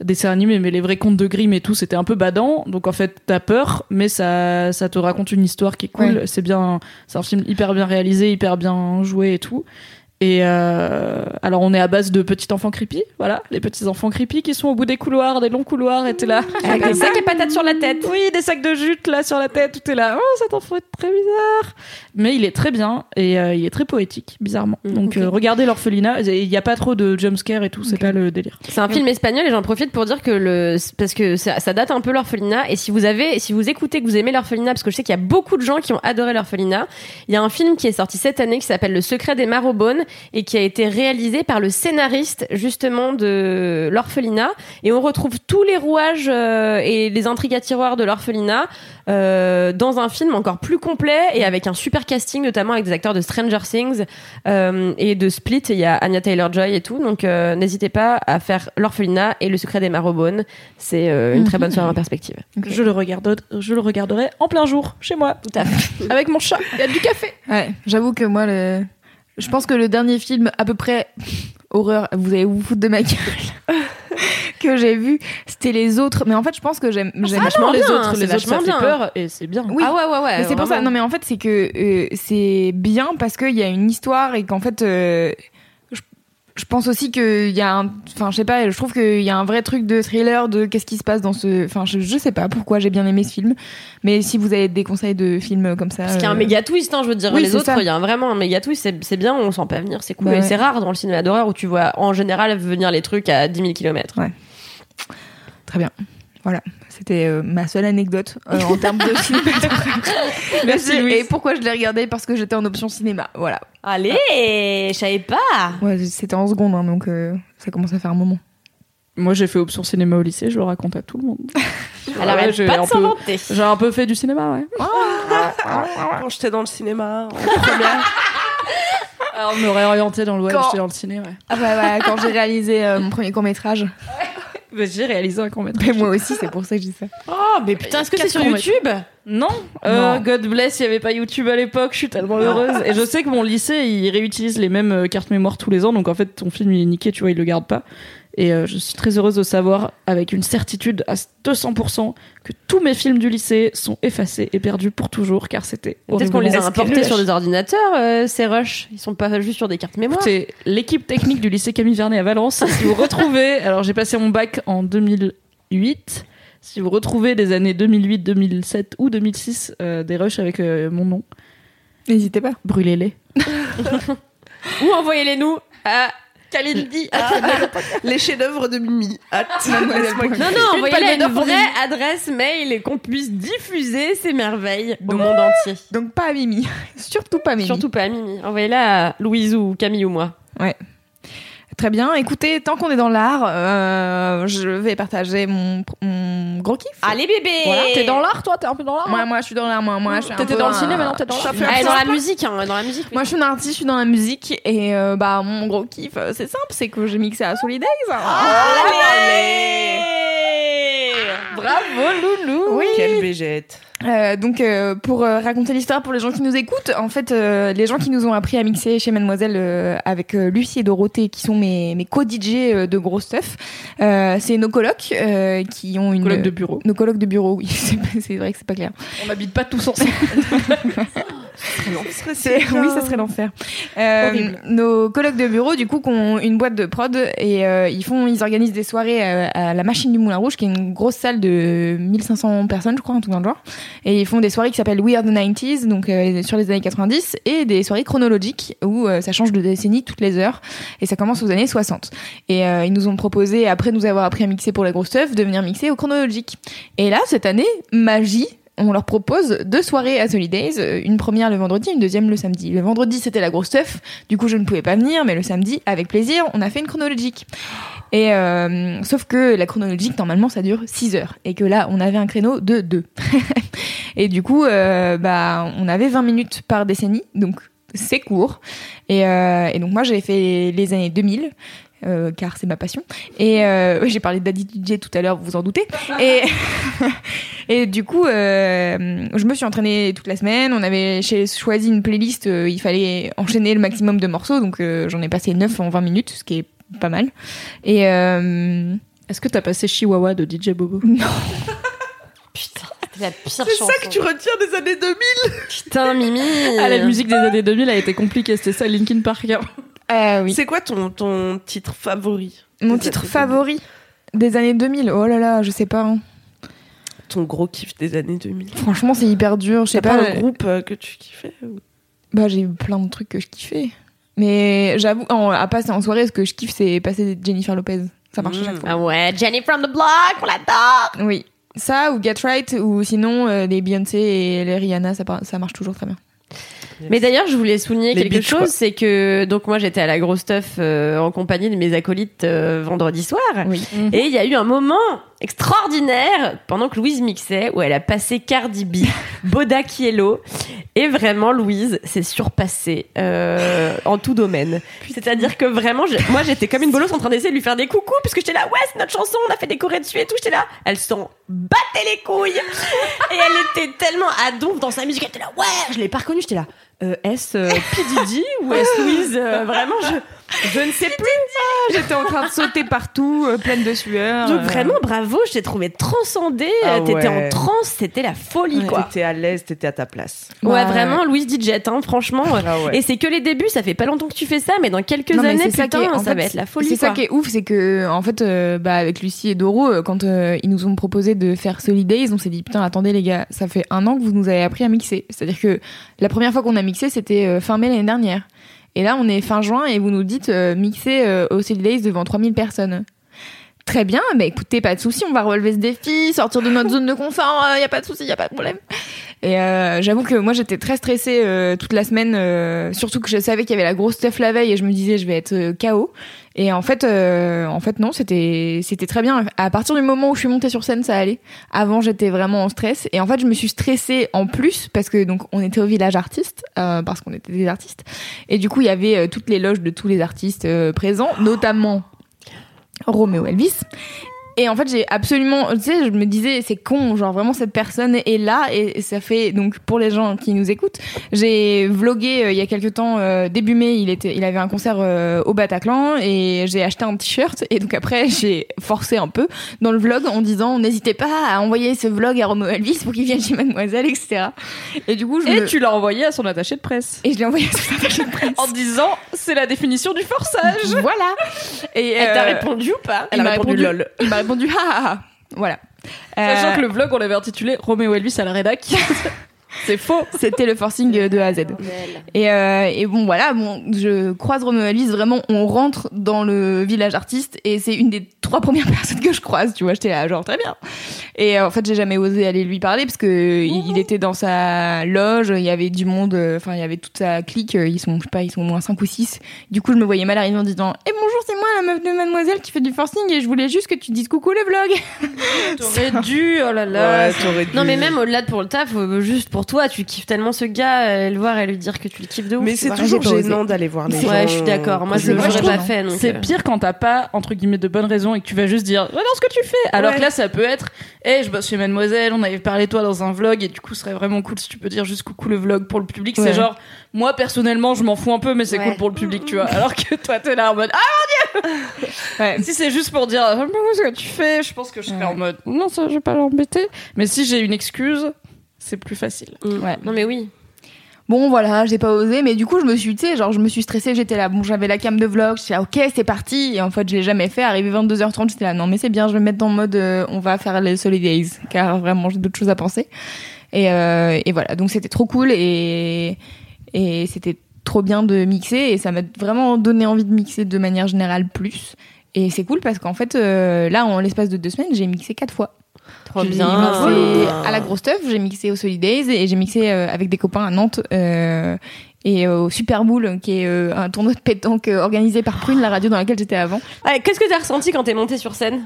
euh, dessin animé, mais les vrais contes de Grimm et tout, c'était un peu badant. Donc en fait, t'as peur, mais ça, ça te raconte une histoire qui est cool. Ouais. C'est bien, c'est un film hyper bien réalisé, hyper bien joué et tout. Et euh, alors on est à base de petits enfants creepy, voilà, les petits enfants creepy qui sont au bout des couloirs, des longs couloirs, et t'es là. Avec des sacs et patates sur la tête. Oui, des sacs de jute là sur la tête, tout est là. Oh, cet enfant est très bizarre. Mais il est très bien et euh, il est très poétique, bizarrement. Mm, Donc euh, regardez l'orphelinat. Il n'y a pas trop de jumpscare et tout, c'est pas le délire. C'est un film espagnol et j'en profite pour dire que le parce que ça, ça date un peu l'orphelinat et si vous avez si vous écoutez que vous aimez l'orphelinat parce que je sais qu'il y a beaucoup de gens qui ont adoré l'orphelinat, il y a un film qui est sorti cette année qui s'appelle Le secret des Marrowbones et qui a été réalisé par le scénariste justement de l'orphelinat. Et on retrouve tous les rouages euh, et les intrigues à tiroirs de l'orphelinat euh, dans un film encore plus complet et avec un super casting notamment avec des acteurs de Stranger Things euh, et de Split. Il y a Anya Taylor-Joy et tout. Donc euh, n'hésitez pas à faire l'orphelinat et le secret des Marrowbones c'est euh, une très bonne soirée en perspective. Je le regarde, je le regarderai en plein jour chez moi, tout à fait. Avec mon chat. Il y a du café. Ouais, j'avoue que moi, le... je pense que le dernier film, à peu près horreur, vous allez vous foutre de ma gueule, que j'ai vu, c'était les autres. Mais en fait, je pense que j'aime. j'aime vachement les bien, autres, les autres, ça vachement fait bien. peur et c'est bien. Oui. ah ouais ouais ouais Mais c'est pour ça. Non, mais en fait, c'est que euh, c'est bien parce qu'il y a une histoire et qu'en fait, euh, je, pense aussi qu'il y a un. Enfin, je sais pas, je trouve qu'il y a un vrai truc de thriller de qu'est-ce qui se passe dans ce. Enfin, je, je sais pas pourquoi j'ai bien aimé ce film. Mais si vous avez des conseils de films comme ça. parce qu'il y a un euh, méga twist, hein, je veux dire. oui, les autres, il y a vraiment un méga twist. C'est, c'est bien, on sent pas venir, c'est cool. Bah ouais. c'est rare dans le cinéma d'horreur où tu vois en général venir les trucs à 10 000 km. Très bien. Voilà, c'était euh, ma seule anecdote euh, en termes de cinématographie. Merci, Et- Louise. Et pourquoi je l'ai regardé Parce que j'étais en option cinéma. Voilà. Allez, je savais pas. Ouais, c'était en seconde, hein, donc euh, ça commence à faire un moment. Moi, j'ai fait option cinéma au lycée, je le raconte à tout le monde. Elle Ouais, j'ai pas un de peu- s'inventer. J'ai un peu fait du cinéma, ouais. Quand j'étais dans le cinéma, en première. Alors, on me réorienté dans le web, Quand- j'étais dans le ciné, ouais. Ah ouais, ouais, quand j'ai réalisé euh, mon premier court métrage. Mais j'ai réalisé un court Mais moi aussi, c'est pour ça que je dis ça. Oh, mais putain, est-ce que c'est sur. YouTube Non, euh, Non. God bless, il n'y avait pas YouTube à l'époque, je suis tellement heureuse. Et je sais que mon lycée, il réutilise les mêmes euh, cartes mémoire tous les ans, donc en fait, ton film, il est niqué, tu vois, il le garde pas. Et euh, je suis très heureuse de savoir, avec une certitude à 200%, que tous mes films du lycée sont effacés et perdus pour toujours, car c'était Peut-être qu'on les a importés sur des ordinateurs, euh, ces rushs? Ils sont pas juste sur des cartes mémoire. Écoutez, l'équipe technique du lycée Camille Vernet à Valence, si vous retrouvez, alors j'ai passé mon bac en 2008, si vous retrouvez des années 2008, 2007 ou 2006, euh, des rushs avec euh, mon nom, N'hésitez pas. brûlez-les. Ou envoyez-les nous à Kalindi. Les chefs-d'œuvre de Mimi. Mademoiselle Non, non, à une vraie adresse mail et qu'on puisse diffuser ces merveilles au monde entier. Donc pas à Mimi. Surtout pas Mimi. Surtout pas à Mimi. Envoyez-la à Louise ou Camille ou moi. Très bien. Écoutez, tant qu'on est dans l'art, euh, je vais partager mon, mon gros kiff. Allez bébé Voilà, t'es dans l'art, toi? T'es un peu dans l'art Moi, moi, je suis dans l'art. Moi, moi, je suis un T'étais dans le un- ciné, maintenant t'es dans l'art. Allez, dans la musique, hein, dans la musique. oui. Moi, je suis une artiste, je suis dans la musique et euh, bah mon gros kiff, euh, c'est simple, c'est que j'ai mixé à Solidays. Bravo Loulou Oui. Quelle bégette. Euh, donc euh, pour euh, raconter l'histoire pour les gens qui nous écoutent, en fait euh, les gens qui nous ont appris à mixer chez Mademoiselle euh, avec euh, Lucie et Dorothée qui sont mes, mes co-DJ euh, de gros stuff, euh, c'est nos colocs euh, qui ont une Colloque de bureau. nos colocs de bureau, oui, c'est c'est vrai que c'est pas clair. On n'habite pas tous ensemble. Oui, ça serait l'enfer. Euh, nos colocs de bureau, du coup, qui ont une boîte de prod et euh, ils font, ils organisent des soirées à, à la Machine du Moulin Rouge, qui est une grosse salle de 1500 personnes, je crois, un truc dans le genre. Et ils font des soirées qui s'appellent We Are the 90s, donc euh, sur les années 90, et des soirées chronologiques où ça change de décennie toutes les heures et ça commence aux années 60. Et ils nous ont proposé, après nous avoir appris à mixer pour la grosse stuff, de venir mixer au chronologique. Et là, cette année, magie, on leur propose deux soirées à Solidays, euh, une première le vendredi, une deuxième le samedi. Le vendredi, c'était la grosse stuff, du coup je ne pouvais pas venir, mais le samedi, avec plaisir, on a fait une chronologique. Et euh, sauf que la chronologique, normalement, ça dure 6 heures, et que là, on avait un créneau de 2. et du coup, euh, bah, on avait 20 minutes par décennie, donc c'est court. Et, donc moi, j'ai fait les années 2000. Euh, car c'est ma passion. Et euh, j'ai parlé DJ tout à l'heure, vous vous en doutez. Et, et du coup, euh, je me suis entraînée toute la semaine. On avait choisi une playlist. euh, il fallait enchaîner le maximum de morceaux, donc euh, j'en ai passé 9 en 20 minutes, ce qui est pas mal. Et euh, Est-ce que t'as passé Chihuahua de DJ Bobo Putain, la pire C'est ça que tu retiens des années 2000 Putain, Mimi Ah, la musique des années 2000 a été compliquée, c'était ça, Linkin Park. Euh, oui. C'est quoi ton, ton titre favori Mon titre favori des années 2000. Oh là là, je sais pas. hein. 2000 Ton gros kiff des années 2000 Franchement, c'est hyper dur. Je sais pas pas. un groupe euh, que tu kiffais ou- Bah, j'ai eu plein de trucs que je kiffais. Mais j'avoue, en- à passer en soirée, ce que je kiffe, c'est passer Jennifer Lopez. Ça marche à Mm. chaque fois. Ah ouais, Jenny from the block, on l'adore Oui. Ça, ou Get Right, ou sinon, euh, les Beyoncé et les Rihanna, ça, ça marche toujours très bien. Mais d'ailleurs, je voulais souligner Les quelque bitches, chose, c'est que donc moi j'étais à la grosse stuff euh, en compagnie de mes acolytes euh, vendredi soir, Oui. et il y a eu un moment extraordinaire pendant que Louise mixait où elle a passé Cardi B, Boda Kielo, et vraiment Louise s'est surpassée euh, en tout domaine. C'est-à-dire que vraiment, moi j'étais comme une bolosse en train d'essayer de lui faire des coucous parce que j'étais là, ouais c'est notre chanson, on a fait des chorés dessus et tout, j'étais là, elle s'en battait les couilles et elle était tellement à donf dans sa musique, elle était là, ouais, je l'ai pas reconnue, j'étais là. Euh, est-ce euh, P. Diddy ou est-ce Louise Euh, Vraiment, je, je ne sais plus. J'étais en train de sauter partout, euh, pleine de sueur. Donc euh, vraiment, bravo, je t'ai trouvé transcendée. Ah T'étais ouais. en transe, c'était la folie, quoi. T'étais à l'aise, t'étais à ta place. Ouais, Ouais. vraiment, Louise DJ, hein, franchement. Ah ouais. Et c'est que les débuts, ça fait pas longtemps que tu fais ça, mais dans quelques Non, années, ça putain, est- ça fait, va être la folie. C'est ça qui est ouf, c'est que en fait, euh, bah, avec Lucie et Doro, euh, quand euh, ils nous ont proposé de faire Solidays, on s'est dit putain, attendez les gars, ça fait un an que vous nous avez appris à mixer. C'est-à-dire que la première fois qu'on a mixé, c'était euh, fin mai l'année dernière. Et là, on est fin juin et vous nous dites euh, mixer euh, au Solidays devant 3000 personnes. Très bien, mais écoutez, pas de souci, on va relever ce défi, sortir de notre zone de confort, il y a pas de souci, il y a pas de problème. Et euh, j'avoue que moi j'étais très stressée euh, toute la semaine, euh, surtout que je savais qu'il y avait la grosse stuff la veille et je me disais je vais être euh, KO. Et en fait, euh, en fait non, c'était c'était très bien. À partir du moment où je suis montée sur scène, ça allait. Avant, j'étais vraiment en stress et en fait, je me suis stressée en plus parce que donc on était au village artiste euh, parce qu'on était des artistes et du coup il y avait euh, toutes les loges de tous les artistes euh, présents, notamment Roméo Elvis. Et en fait, j'ai absolument, tu sais, je me disais, c'est con, genre vraiment cette personne est là et ça fait donc pour les gens qui nous écoutent, j'ai vlogué euh, il y a quelques temps euh, début mai, il était, il avait un concert euh, au Bataclan et j'ai acheté un t-shirt et donc après j'ai forcé un peu dans le vlog en disant n'hésitez pas à envoyer ce vlog à Roméo Elvis pour qu'il vienne chez Mademoiselle, etc. Et du coup, je Et me- tu l'as envoyé à son attaché de presse. et je l'ai envoyé à son attaché de presse. En disant, c'est la définition du forçage. Voilà. Et Elle t'a répondu ou pas? Elle a m'a répondu lol. Répondu ha ha ha. Voilà. Sachant Euh, que le vlog, on l'avait intitulé Roméo Elvis à la rédac. c'est faux. C'était le forcing de A à Z. Et, euh, et bon, voilà, bon, je croise Roméo Elvis, vraiment, on rentre dans le village artiste et c'est une des trois premières personnes que je croise, tu vois, j'étais là, genre, très bien. Et euh, en fait, j'ai jamais osé aller lui parler parce que il, il était dans sa loge, il y avait du monde, enfin, il y avait toute sa clique, ils sont, je sais pas, ils sont au moins cinq ou six. Du coup, je me voyais mal arriver en disant, eh bonjour, c'est moi, la meuf de mademoiselle qui fait du forcing et je voulais juste que tu dises coucou le vlog. T'aurais dû, oh là là. Ouais, t'aurais dû. Non, mais même au-delà de pour le taf, euh, juste pour toi, tu kiffes tellement ce gars, euh, le voir et lui dire que tu le kiffes de ouf. Mais c'est toujours j'ai pas osé. gênant d'aller voir les gens. Ouais, je suis d'accord. Moi, je C'est le moi, je j'aurais pas trouve, fait. donc, C'est euh, pire quand t'as pas, entre guillemets, de bonnes raisons et que tu vas juste dire, j'adore ce que tu fais. Alors Ouais. que là, ça peut être, hé, je bosse chez Mademoiselle, on avait parlé de toi dans un vlog et du coup, ce serait vraiment cool si tu peux dire juste coucou le vlog pour le public. Ouais. C'est genre, moi, personnellement, je m'en fous un peu, mais c'est Ouais. cool pour le public, tu vois. Alors que toi, t'es là en mode, ah, Ouais. si c'est juste pour dire, j'aime pas ce que tu fais, je pense que je serais Ouais. en mode, non, ça, je vais pas l'embêter. Mais si j'ai une excuse, c'est plus facile. Ouais. Non, mais oui. Bon voilà, j'ai pas osé, mais du coup je me suis, tu sais, genre je me suis stressée, j'étais là, bon j'avais la cam de vlog, j'étais là, ok c'est parti, et en fait je l'ai jamais fait, arrivé 22h30 j'étais là, non mais c'est bien, je vais me mettre dans le mode, euh, on va faire les Solidays, car vraiment j'ai d'autres choses à penser. Et, euh, et voilà, donc c'était trop cool et, et c'était trop bien de mixer, et ça m'a vraiment donné envie de mixer de manière générale plus. Et c'est cool parce qu'en fait, euh, là, en l'espace de deux semaines, j'ai mixé quatre fois. Trop J'ai bien. mixé à la grosse stuff, j'ai mixé au Solidays et j'ai mixé euh, avec des copains à Nantes euh, et au Super Bowl, qui est un tournoi de pétanque organisé par Prune, la radio dans laquelle j'étais avant. Ouais, Qu'est-ce que t'as ressenti quand t'es monté sur scène?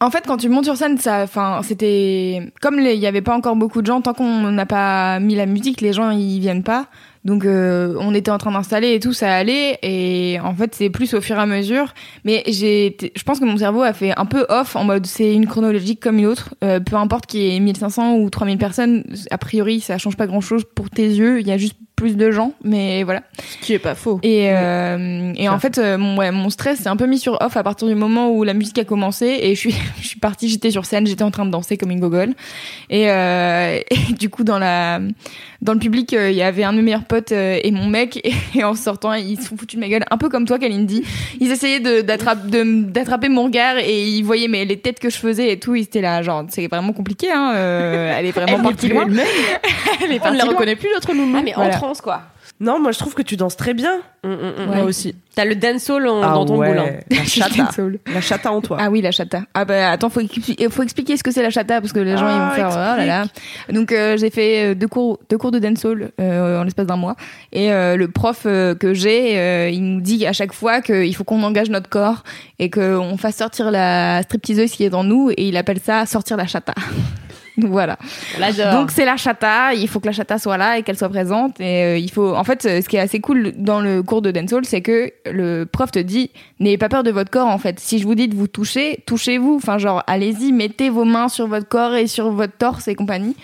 En fait, quand tu montes sur scène, ça, enfin, c'était comme il y avait pas encore beaucoup de gens. Tant qu'on n'a pas mis la musique, les gens ils viennent pas. Donc, euh, on était en train d'installer et tout, ça allait. Et en fait, c'est plus au fur et à mesure. Mais j'ai, je pense que mon cerveau a fait un peu off en mode c'est une chronologique comme une autre. Euh, peu importe qu'il y ait 1500 ou 3000 personnes, a priori, ça change pas grand chose pour tes yeux. Il y a juste plus de gens, mais voilà. Ce qui est pas faux. Et, euh, et en fait, euh, mon, ouais, mon stress s'est un peu mis sur off à partir du moment où la musique a commencé et je suis, je suis partie, j'étais sur scène, j'étais en train de danser comme une gogole. Et, euh, et du coup, dans la, dans le public, euh, il y avait un de mes meilleurs potes euh, et mon mec et, et en sortant, ils se sont foutus de ma gueule, un peu comme toi, Kalindi. Ils essayaient de, d'attraper, de, d'attraper mon regard et ils voyaient mais les têtes que je faisais et tout, ils étaient là, genre, c'est vraiment compliqué, hein, euh, elle est vraiment partie loin. elle est On ne partie la loin. reconnaît plus, notre nounou. Ah, mais en Voilà. Quoi. Non, moi je trouve que tu danses très bien. Mm, mm, mm. Moi aussi. T'as le dancehall en- Ah dans ton ouais. La chata. Soul. la chata en toi. Ah oui, la chata. Ah bah attends, faut, faut expliquer ce que c'est la chata parce que les gens ils Ah, vont faire oh là là. Donc euh, j'ai fait euh, deux cours, deux cours de dancehall euh, en l'espace d'un mois et euh, le prof euh, que j'ai, euh, il nous dit à chaque fois qu'il faut qu'on engage notre corps et qu'on fasse sortir la stripteaseuse qui est dans nous et il appelle ça sortir la chata. Voilà. Donc c'est la chata, il faut que la chata soit là et qu'elle soit présente et euh, il faut en fait euh, ce qui est assez cool dans le cours de dancehall c'est que le prof te dit n'ayez pas peur de votre corps en fait. Si je vous dis de vous toucher, touchez-vous, enfin genre allez-y, mettez vos mains sur votre corps et sur votre torse et compagnie.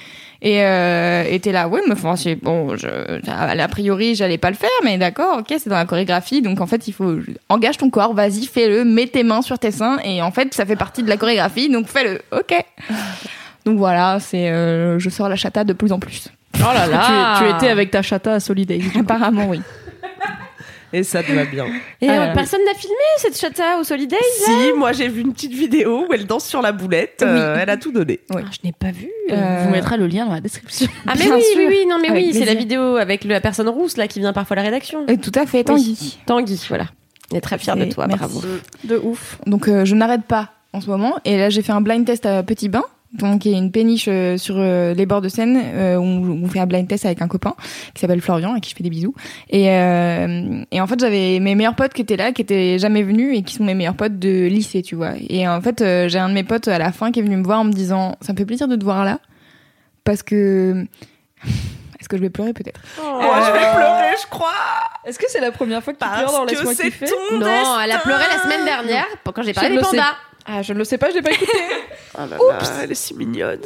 Et euh, t'es là, ouais, mais enfin, c'est bon, je, a priori, j'allais pas le faire, mais d'accord, ok, c'est dans la chorégraphie, donc en fait, il faut engage ton corps, vas-y, fais-le, mets tes mains sur tes seins, et en fait, ça fait partie de la chorégraphie, donc fais-le, ok. Donc voilà, c'est, euh, je sors la chata de plus en plus. oh là là. Tu, tu étais avec ta chata à Solidays. Apparemment, oui. Et ça te va bien. Et euh, là. personne n'a filmé cette chata au Solidays si, moi j'ai vu une petite vidéo où elle danse sur la boulette. euh, elle a tout donné. Oui. Ah, Je n'ai pas vu. Euh, On vous mettra le lien dans la description. Ah mais bien oui, sûr. oui, oui, non mais Avec oui, c'est la vidéo avec la personne rousse là qui vient parfois à la rédaction. Et tout à fait, Tanguy. Tanguy, voilà. On est très fiers de toi, merci. bravo. De ouf. Donc euh, je n'arrête pas en ce moment. Et là, j'ai fait un blind test à Petit Bain. Donc, il y a une péniche euh, sur euh, les bords de Seine euh, où on fait un blind test avec un copain qui s'appelle Florian et qui je fais des bisous. Et, euh, et en fait, j'avais mes meilleurs potes qui étaient là, qui étaient jamais venus et qui sont mes meilleurs potes de lycée, tu vois. Et en fait, euh, j'ai un de mes potes à la fin qui est venu me voir en me disant Ça me fait plaisir de te voir là parce que. Est-ce que je vais pleurer peut-être? Oh, je vais pleurer, je crois. Est-ce que c'est la première fois que tu Parce pleures dans que Laisse-moi c'est kiffer Non, destin. elle a pleuré la semaine dernière quand j'ai parlé des pandas. Ah, je ne le sais pas, je l'ai pas écouté. Ah là là, elle est si mignonne.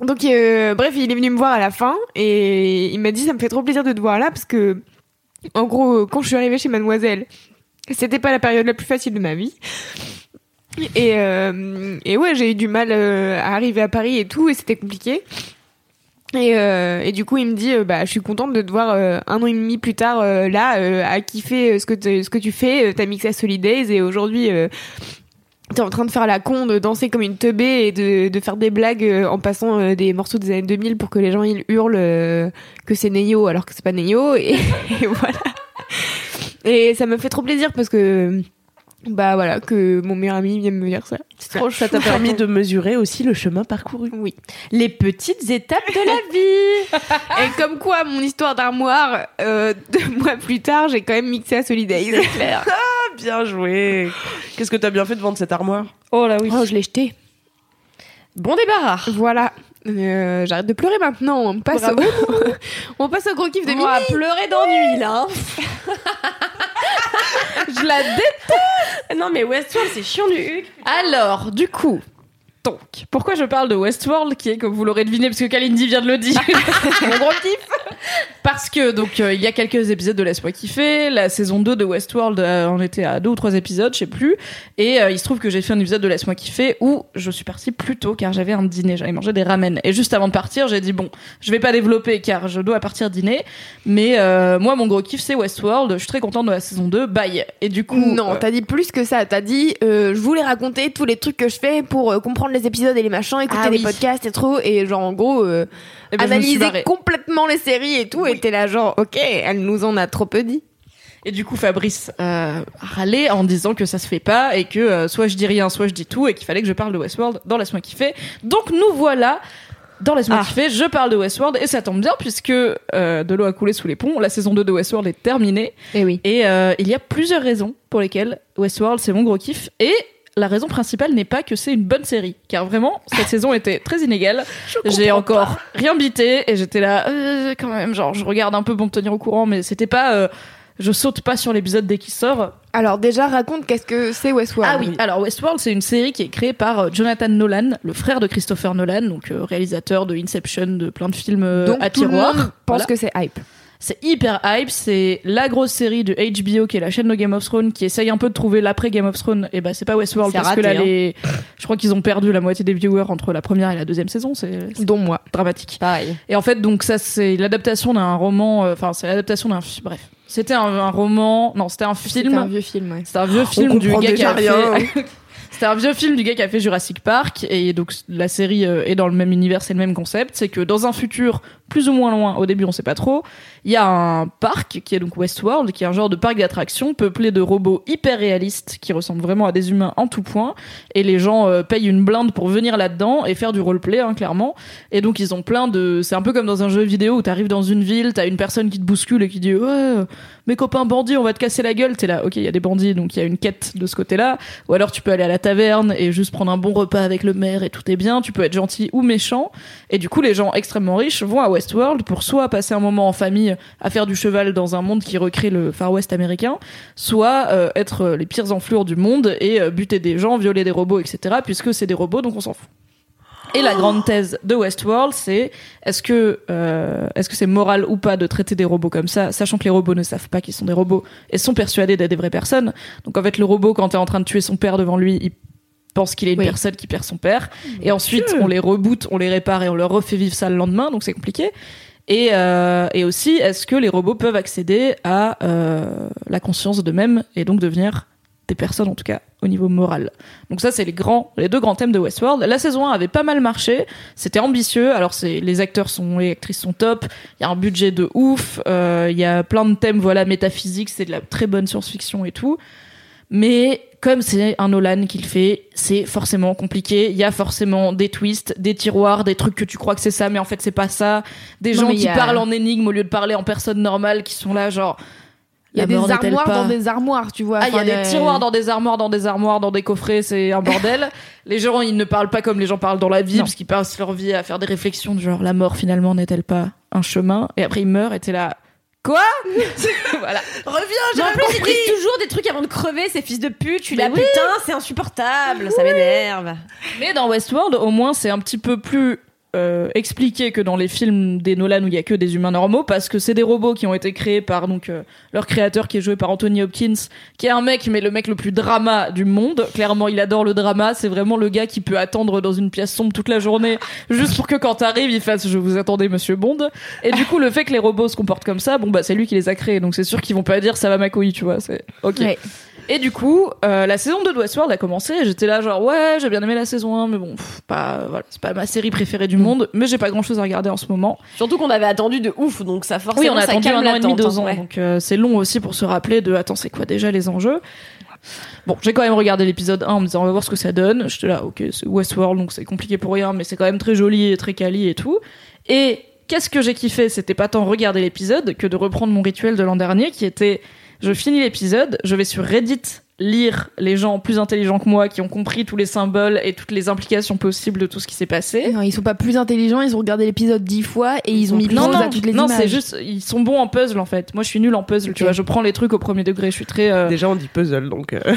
Donc, euh, bref, il est venu me voir à la fin et il m'a dit ça me fait trop plaisir de te voir là parce que, en gros, quand je suis arrivée chez Mademoiselle, c'était pas la période la plus facile de ma vie. Et, euh, et ouais, j'ai eu du mal euh, à arriver à Paris et tout et c'était compliqué. Et, euh, et du coup, il me dit, euh, bah, je suis contente de te voir euh, un an et demi plus tard euh, là, euh, à kiffer ce que ce que tu fais. T'as mixé à Solidays et aujourd'hui, t'es en train de faire la con, de danser comme une teubée et de, de faire des blagues en passant des morceaux des années 2000 pour que les gens ils hurlent que c'est Neyo alors que c'est pas Neyo. Et, et voilà. Et ça me fait trop plaisir parce que bah voilà que mon meilleur ami vienne me dire ça. C'est trop Ça t'a permis de mesurer aussi le chemin parcouru. Oui. Les petites étapes de la vie. Et comme quoi, mon histoire d'armoire, euh, deux mois plus tard, j'ai quand même mixé à Solidays. C'est clair. Ah, bien joué. Qu'est-ce que t'as bien fait de vendre cette armoire? Oh là oui. Oh, je l'ai jeté. Bon débarras. Voilà. Euh, J'arrête de pleurer maintenant. On passe, au... on passe au gros kiff de On Mimi. va pleurer d'ennui là. je la déteste. Non mais Westworld c'est chiant du huc. Alors, du coup, donc, pourquoi je parle de Westworld, qui est, comme vous l'aurez deviné, parce que Kalindi vient de le dire, mon gros kiff. Parce que, donc, euh, il y a quelques épisodes de Laisse-moi kiffer, la saison 2 de Westworld, euh, on était à deux ou trois épisodes, je sais plus, et euh, il se trouve que j'ai fait un épisode de Laisse-moi kiffer où je suis partie plus tôt, car j'avais un dîner, j'avais mangé des ramen, et juste avant de partir, j'ai dit, bon, je vais pas développer, car je dois partir dîner, mais euh, moi, mon gros kiff, c'est Westworld, je suis très contente de la saison 2, bye. Et du coup... Non, euh, t'as dit plus que ça. T'as dit, euh, je voulais raconter tous les trucs que je fais pour euh, les épisodes et les machins, écouter Ah les oui. podcasts et trop, et genre en gros euh, eh ben, analyser complètement les séries et tout. Et t'es là genre, ok, elle nous en a trop peu dit. Et du coup, Fabrice euh, râlait en disant que ça se fait pas et que euh, soit je dis rien, soit je dis tout et qu'il fallait que je parle de Westworld dans Laisse-moi kiffer. Donc nous voilà dans Laisse-moi Ah. kiffer, je parle de Westworld et ça tombe bien puisque euh, de l'eau a coulé sous les ponts, la saison 2 de Westworld est terminée Et oui. et euh, il y a plusieurs raisons pour lesquelles Westworld c'est mon gros kiff et la raison principale n'est pas que c'est une bonne série, car vraiment cette saison était très inégale. J'ai encore rien bité et j'étais là euh, quand même, genre je regarde un peu pour me tenir au courant, mais c'était pas, euh, je saute pas sur l'épisode dès qu'il sort. Alors déjà, raconte qu'est-ce que c'est Westworld. Ah oui, alors Westworld, c'est une série qui est créée par euh, Jonathan Nolan, le frère de Christopher Nolan, donc réalisateur de Inception, de plein de films Donc à tout le tiroir. monde pense Voilà. que c'est hype. C'est hyper hype, c'est la grosse série de HBO qui est la chaîne de Game of Thrones qui essaye un peu de trouver l'après Game of Thrones. Et bah c'est pas Westworld C'est parce que là hein. les, je crois qu'ils ont perdu la moitié des viewers entre la première et la deuxième saison, c'est c'est Dont moi. dramatique. Pareil. Et en fait donc ça c'est l'adaptation d'un roman, euh, enfin c'est l'adaptation d'un, fi- bref, c'était un, un roman, non c'était un film. C'est un vieux film, ouais. C'est un vieux film du comprend gars qui déjà a rien. C'était un vieux film du gars qui a fait Jurassic Park et donc la série euh, est dans le même univers, c'est le même concept, c'est que dans un futur plus ou moins loin, au début on sait pas trop, il y a un parc qui est donc Westworld, qui est un genre de parc d'attractions peuplé de robots hyper réalistes qui ressemblent vraiment à des humains en tout point et les gens euh, payent une blinde pour venir là-dedans et faire du roleplay hein, clairement. Et donc ils ont plein de c'est un peu comme dans un jeu vidéo où t'arrives dans une ville, t'as une personne qui te bouscule et qui dit "Ouais, mes copains bandits, on va te casser la gueule." T'es là, OK, il y a des bandits donc il y a une quête de ce côté-là ou alors tu peux aller à la taverne et juste prendre un bon repas avec le maire et tout est bien, tu peux être gentil ou méchant. Et du coup, les gens extrêmement riches vont à Westworld pour soit passer un moment en famille à faire du cheval dans un monde qui recrée le Far West américain, soit euh, être euh, les pires enflures du monde et euh, buter des gens, violer des robots, etc. Puisque c'est des robots, donc on s'en fout. Et la grande thèse de Westworld, c'est est-ce que euh, est-ce que c'est moral ou pas de traiter des robots comme ça, sachant que les robots ne savent pas qu'ils sont des robots et sont persuadés d'être des vraies personnes. Donc en fait, le robot, quand t'es en train de tuer son père devant lui, il pense qu'il est une Oui. personne qui perd son père. Et ensuite, on les reboot, on les répare et on leur refait vivre ça le lendemain. Donc c'est compliqué. Et, euh, et aussi, est-ce que les robots peuvent accéder à euh, la conscience d'eux-mêmes et donc devenir des personnes en tout cas au niveau moral. Donc ça c'est les grands les deux grands thèmes de Westworld. La saison 1 avait pas mal marché, c'était ambitieux. Alors c'est les acteurs sont les actrices sont top, il y a un budget de ouf, euh, il y a plein de thèmes voilà métaphysiques, c'est de la très bonne science-fiction et tout. Mais comme c'est un Nolan qui le fait, c'est forcément compliqué. Il y a forcément des twists, des tiroirs, des trucs que tu crois que c'est ça, mais en fait c'est pas ça. Des Non, gens qui a- parlent en énigme au lieu de parler en personne normale, qui sont là genre. Il y a des armoires dans des armoires, tu vois. Ah, il y a des tiroirs dans des armoires, dans des armoires, dans des coffrets, c'est un bordel. les gens, ils ne parlent pas comme les gens parlent dans la vie, Non. parce qu'ils passent leur vie à faire des réflexions de genre la mort finalement n'est-elle pas un chemin? Et après ils meurent et t'es là. Quoi? Voilà. Reviens, j'ai en plus, ils disent toujours des trucs avant de crever, ces fils de pute. Je suis là, oui. putain, c'est insupportable, ça m'énerve. Mais dans Westworld, au moins, c'est un petit peu plus euh, expliqué que dans les films des Nolan où il y a que des humains normaux, parce que c'est des robots qui ont été créés par donc euh, leur créateur qui est joué par Anthony Hopkins, qui est un mec, mais le mec le plus drama du monde. Clairement, il adore le drama. C'est vraiment le gars qui peut attendre dans une pièce sombre toute la journée, juste pour que quand t'arrives, il fasse "Je vous attendais, Monsieur Bond". Et du coup, le fait que les robots se comportent comme ça, bon bah c'est lui qui les a créés, donc c'est sûr qu'ils vont pas dire "Ça va ma couille", tu vois. C'est ok. Et du coup, euh, la saison 2 de Westworld a commencé. et J'étais là genre ouais, j'ai bien aimé la saison 1, mais bon, pff, pas voilà, c'est pas ma série préférée du monde, mais j'ai pas grand chose à regarder en ce moment. Surtout qu'on avait attendu de ouf, donc ça forcément Oui, on a ça attendu un an et demi, deux hein, ans, ouais. donc euh, c'est long aussi pour se rappeler de attends c'est quoi déjà les enjeux? Bon, j'ai quand même regardé l'épisode 1 en me disant on va voir ce que ça donne. J'étais là, ok, c'est Westworld, donc c'est compliqué pour rien, mais c'est quand même très joli et très quali et tout. Et qu'est-ce que j'ai kiffé? C'était pas tant regarder l'épisode que de reprendre mon rituel de l'an dernier qui était je finis l'épisode, je vais sur Reddit lire les gens plus intelligents que moi qui ont compris tous les symboles et toutes les implications possibles de tout ce qui s'est passé. Non, ils sont pas plus intelligents, ils ont regardé l'épisode dix fois et ils ont mis Non, non, à toutes les non, images. c'est juste, ils sont bons en puzzle en fait. Moi, je suis nulle en puzzle, tu vois. Je prends les trucs au premier degré. Je suis très. euh, Déjà, on dit puzzle, donc. euh,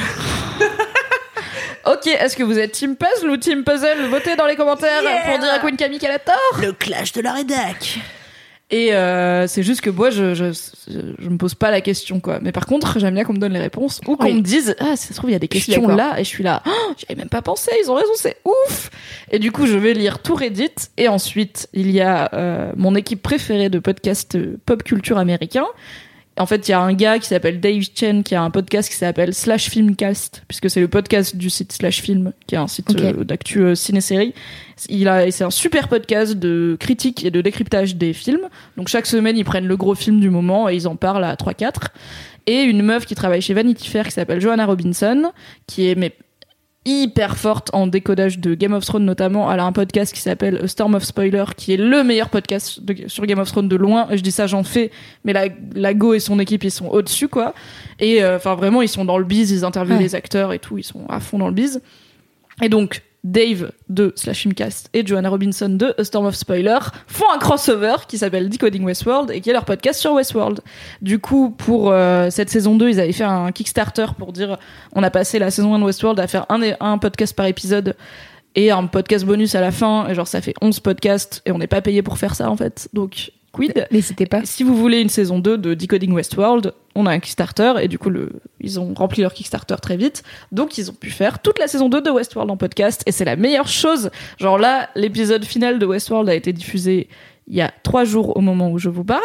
Ok, est-ce que vous êtes team puzzle ou team puzzle? Votez dans les commentaires pour dire à Queen Camille qu'elle a tort. Le clash de la rédac. Et euh, c'est juste que moi, je, je, je me pose pas la question, quoi. Mais par contre, j'aime bien qu'on me donne les réponses ou qu'on Oui. me dise Ah, ça se trouve, il y a des questions là. Et je suis là, oh, j'y avais même pas pensé, ils ont raison, c'est ouf. Et du coup, je vais lire tout Reddit. Et ensuite, il y a euh, mon équipe préférée de podcast euh, pop culture américain. En fait, il y a un gars qui s'appelle Dave Chen qui a un podcast qui s'appelle Slash Filmcast, puisque c'est le podcast du site Slash Film, qui est un site euh, d'actu euh, ciné-série. Il a, c'est un super podcast de critique et de décryptage des films. Donc chaque semaine, ils prennent le gros film du moment et ils en parlent à 3-4. Et une meuf qui travaille chez Vanity Fair qui s'appelle Joanna Robinson, qui est mais hyper forte en décodage de Game of Thrones notamment. Elle a un podcast qui s'appelle Storm of Spoiler, qui est le meilleur podcast de- sur Game of Thrones de loin. Je dis ça, j'en fais, mais la, la Go et son équipe, ils sont au-dessus, quoi. Et euh, enfin, vraiment, ils sont dans le biz, ils interviewent Ouais. les acteurs et tout, ils sont à fond dans le biz. Et donc, Dave de Slash Filmcast et Joanna Robinson de A Storm of Spoiler font un crossover qui s'appelle Decoding Westworld et qui est leur podcast sur Westworld. Du coup, pour euh, cette saison 2, ils avaient fait un Kickstarter pour dire on a passé la saison 1 de Westworld à faire un, un podcast par épisode et un podcast bonus à la fin. Et genre, ça fait 11 podcasts et on n'est pas payé pour faire ça en fait. Donc, quid N'hésitez pas. si vous voulez une saison 2 de Decoding Westworld, on a un Kickstarter et du coup le, ils ont rempli leur Kickstarter très vite. Donc ils ont pu faire toute la saison 2 de Westworld en podcast et c'est la meilleure chose. Genre là, l'épisode final de Westworld a été diffusé il y a trois jours au moment où je vous parle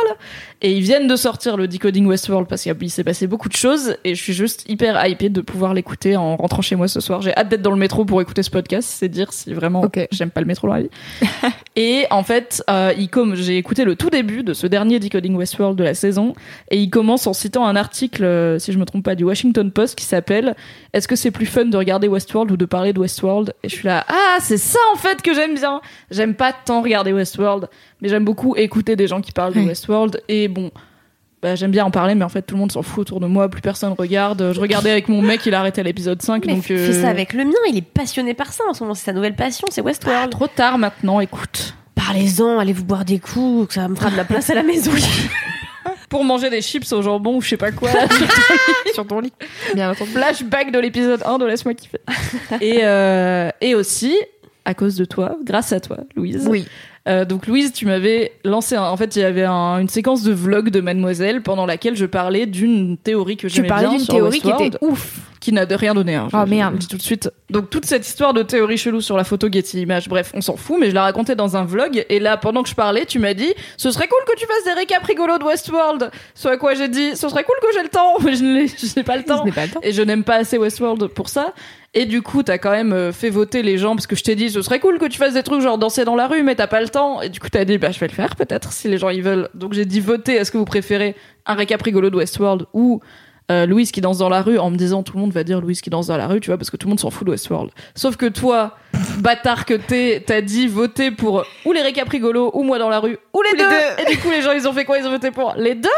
et ils viennent de sortir le Decoding Westworld parce qu'il s'est passé beaucoup de choses et je suis juste hyper hypée de pouvoir l'écouter en rentrant chez moi ce soir. J'ai hâte d'être dans le métro pour écouter ce podcast, c'est dire si vraiment Ok. j'aime pas le métro dans la vie. Et en fait, euh, il comme j'ai écouté le tout début de ce dernier Decoding Westworld de la saison, et il commence en citant un article, euh, si je me trompe pas, du Washington Post qui s'appelle Est-ce que c'est plus fun de regarder Westworld ou de parler de Westworld? Et je suis là, ah, c'est ça en fait que j'aime bien. J'aime pas tant regarder Westworld, mais j'aime beaucoup écouter des gens qui parlent de. Westworld. Et bon, bah, j'aime bien en parler, mais en fait tout le monde s'en fout autour de moi, plus personne regarde. Je regardais avec mon mec, il a arrêté l'épisode 5, Mais donc fais euh, ça avec le mien, il est passionné par ça en ce moment, c'est sa nouvelle passion, c'est bah, Westworld. trop tard maintenant, écoute. Parlez-en, allez vous boire des coups, que ça me fera de la place à la maison. Pour manger des chips au jambon ou je sais pas quoi. Sur ton lit. Bien entendu. flashback de l'épisode 1 de Laisse-moi kiffer. et, euh, et aussi, à cause de toi, grâce à toi, Louise. Oui. Euh, donc Louise, tu m'avais lancé, un- en fait, il y avait un- une séquence de vlog de Mademoiselle pendant laquelle je parlais d'une théorie que Tu j'aimais parlais bien d'une sur théorie qui était ouf. qui n'a de rien donné. Hein, je- Oh, je merde. le dis tout de suite. Donc toute cette histoire de théorie chelou sur la photo Getty Images, bref, on s'en fout, mais je la racontais dans un vlog. Et là, pendant que je parlais, tu m'as dit, ce serait cool que tu fasses des récaps rigolos de Westworld. Ce à quoi j'ai dit, ce serait cool que j'ai le temps, mais je n'ai je pas le temps. Pas le temps. Et je n'aime pas assez Westworld pour ça. Et du coup, t'as quand même euh, fait voter les gens parce que je t'ai dit, ce serait cool que tu fasses des trucs genre danser dans la rue, mais t'as pas le temps. Et du coup, t'as dit, bah, je vais le faire peut-être si les gens y veulent. Donc j'ai dit voter. Est-ce que vous préférez un récap rigolo de Westworld ou euh, Louise qui danse dans la rue en me disant tout le monde va dire Louise qui danse dans la rue, tu vois, parce que tout le monde s'en fout de Westworld. Sauf que toi, bâtard que t'es, t'as dit voter pour ou les récaprigolos ou moi dans la rue ou les, Ou les deux. Et du coup, les gens ils ont fait quoi? Ils ont voté pour les deux?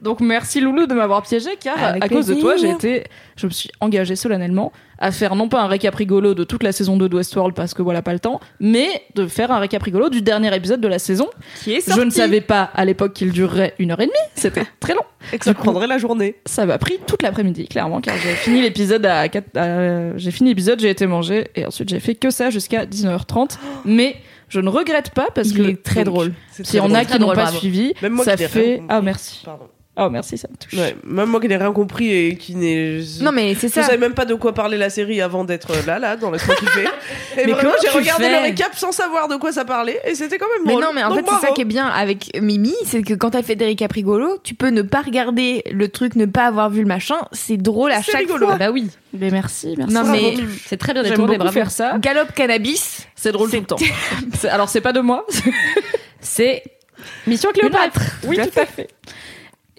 Donc merci Loulou de m'avoir piégé car Avec à cause de toi, j'ai été, je me suis engagée solennellement à faire non pas un récaprigolo de toute la saison 2 de Westworld parce que voilà pas le temps, mais de faire un récaprigolo du dernier épisode de la saison. Qui est Je ne savais pas à l'époque qu'il durerait une heure et demie. C'était très long. Et que ça prendrait la journée. Ça m'a pris toute l'après-midi, clairement, car j'ai fini l'épisode à, 4 à- j'ai fini l'épisode, j'ai été manger et ensuite j'ai fait que ça jusqu'à 19h30. Mais je ne regrette pas parce Il que est très donc, drôle. C'est S'il y en a qui n'ont pas bravo. suivi, Même moi ça fait ah merci. Pardon. Oh merci, ça me touche. Ouais, même moi qui n'ai rien compris et qui n'ai. Non, mais c'est Je ça. savais même pas de quoi parler la série avant d'être là, là, dans Laisse-moi kiffer. Et Mais vraiment, j'ai regardé le récap sans savoir de quoi ça parlait et c'était quand même Mais drôle. non, mais en Donc, fait, c'est ça qui est bien avec Mimi, c'est que quand elle fait des récaprigolos, tu peux ne pas regarder le truc, ne pas avoir vu le machin, c'est drôle à C'est chaque rigolo. fois. Bah oui. Mais merci, merci. Non, mais. C'est très bien beaucoup bravo. faire ça. Galop cannabis, C'est drôle tout le temps. Alors c'est pas de moi. C'est Mission Cléopâtre. Oui, tout à fait.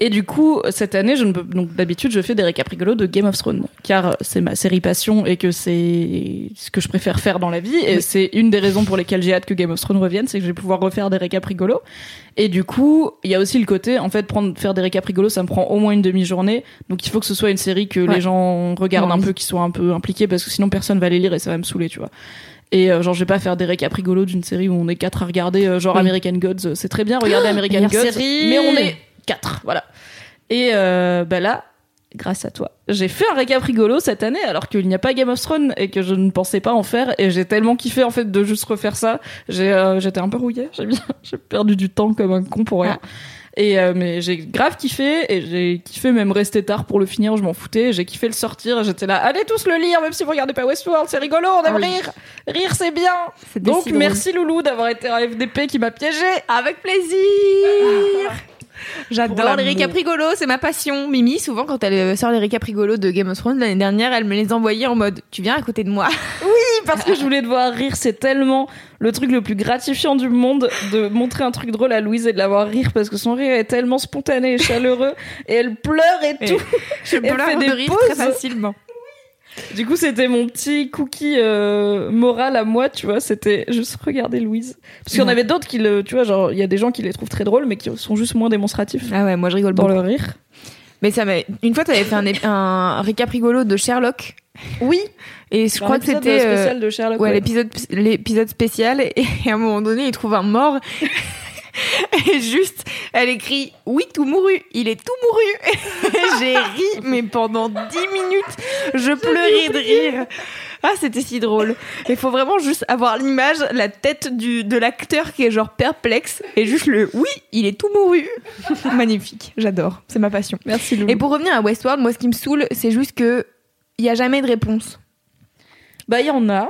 Et du coup, cette année, je ne peux donc d'habitude, je fais des récaprigolos de Game of Thrones, car c'est ma série passion et que c'est ce que je préfère faire dans la vie. Et c'est une des raisons pour lesquelles j'ai hâte que Game of Thrones revienne, c'est que je vais pouvoir refaire des récaprigolos. Et du coup, il y a aussi le côté, en fait, prendre, faire des récaprigolos, ça me prend au moins une demi-journée. Donc il faut que ce soit une série que Ouais. les gens regardent Ouais. un peu, qui soient un peu impliqués, parce que sinon personne va les lire et ça va me saouler, tu vois. Et euh, genre, je vais pas faire des récaprigolos d'une série où on est quatre à regarder, euh, genre Oui. American Gods. C'est très bien, regarder American Gods. série. Mais on est voilà. Et euh, bah là, grâce à toi, j'ai fait un récap rigolo cette année alors qu'il n'y a pas Game of Thrones et que je ne pensais pas en faire et j'ai tellement kiffé en fait de juste refaire ça. J'ai euh, j'étais un peu rouillée, j'ai bien j'ai perdu du temps comme un con pour rien. Et euh, mais j'ai grave kiffé et j'ai kiffé même rester tard pour le finir, je m'en foutais. J'ai kiffé le sortir, j'étais là, allez tous le lire même si vous regardez pas Westworld, c'est rigolo, on aime Ah oui. rire, rire c'est bien. C'était Donc merci Loulou d'avoir été un FDP qui m'a piégé. Avec plaisir J'adore les récaprigolos, c'est ma passion. Mimi, souvent, quand elle euh, sort les récaprigolos de Game of Thrones, l'année dernière, elle me les envoyait en mode Tu viens à côté de moi parce que je voulais te voir rire. C'est tellement le truc le plus gratifiant du monde de montrer un truc drôle à Louise et de la voir rire parce que son rire est tellement spontané et chaleureux et elle pleure et Et tout. Je Elle pleure fait de des rire pauses. très facilement. Du coup, c'était mon petit cookie euh, moral à moi, tu vois. C'était juste regarder Louise. Parce qu'il y en avait d'autres qui le, tu vois, genre, il y a des gens qui les trouvent très drôles mais qui sont juste moins démonstratifs Ah ouais, moi je rigole dans beaucoup. le rire. Mais ça m'a. Une fois, t'avais fait un, ép- un récaprigolo de Sherlock. Oui. Et je crois que L'épisode c'était. euh, spécial de Sherlock. Ouais, ouais. l'épisode l'épisode spécial et à un moment donné il trouve un mort et juste elle écrit oui tout mouru il est tout mouru Et j'ai ri mais pendant 10 minutes je pleurais de rire ah c'était si drôle il faut vraiment juste avoir l'image la tête du de l'acteur qui est genre perplexe et juste le oui il est tout mouru magnifique j'adore c'est ma passion Merci Loulou. et pour revenir à Westworld moi ce qui me saoule c'est juste que il y a jamais de réponse Bah, il y en a.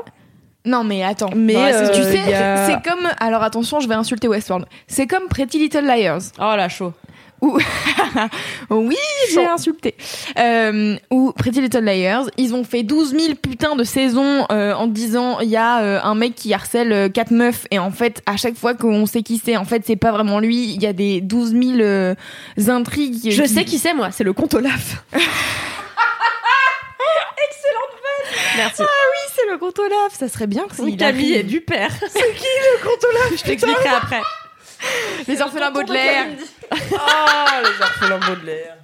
non mais attends, Mais, euh, tu sais, y a- c'est comme alors attention, je vais insulter Westworld. C'est comme Pretty Little Liars. Oh la chaud. Oui, j'ai insulté. Euh, ou Pretty Little Liars, ils ont fait 12 000 putains de saisons euh, en disant il y a euh, un mec qui harcèle quatre meufs et en fait à chaque fois qu'on sait qui c'est, en fait c'est pas vraiment lui. Il y a des 12 000 euh, intrigues. Je sais qui c'est moi, c'est le comte Olaf. Merci. Oui, c'est le compte Olaf. Ça serait bien que Oui, Camille est du père. C'est qui le comte Olaf? Je t'expliquerai après. Les orphelins Baudelaire. Ah, les orphelins Baudelaire.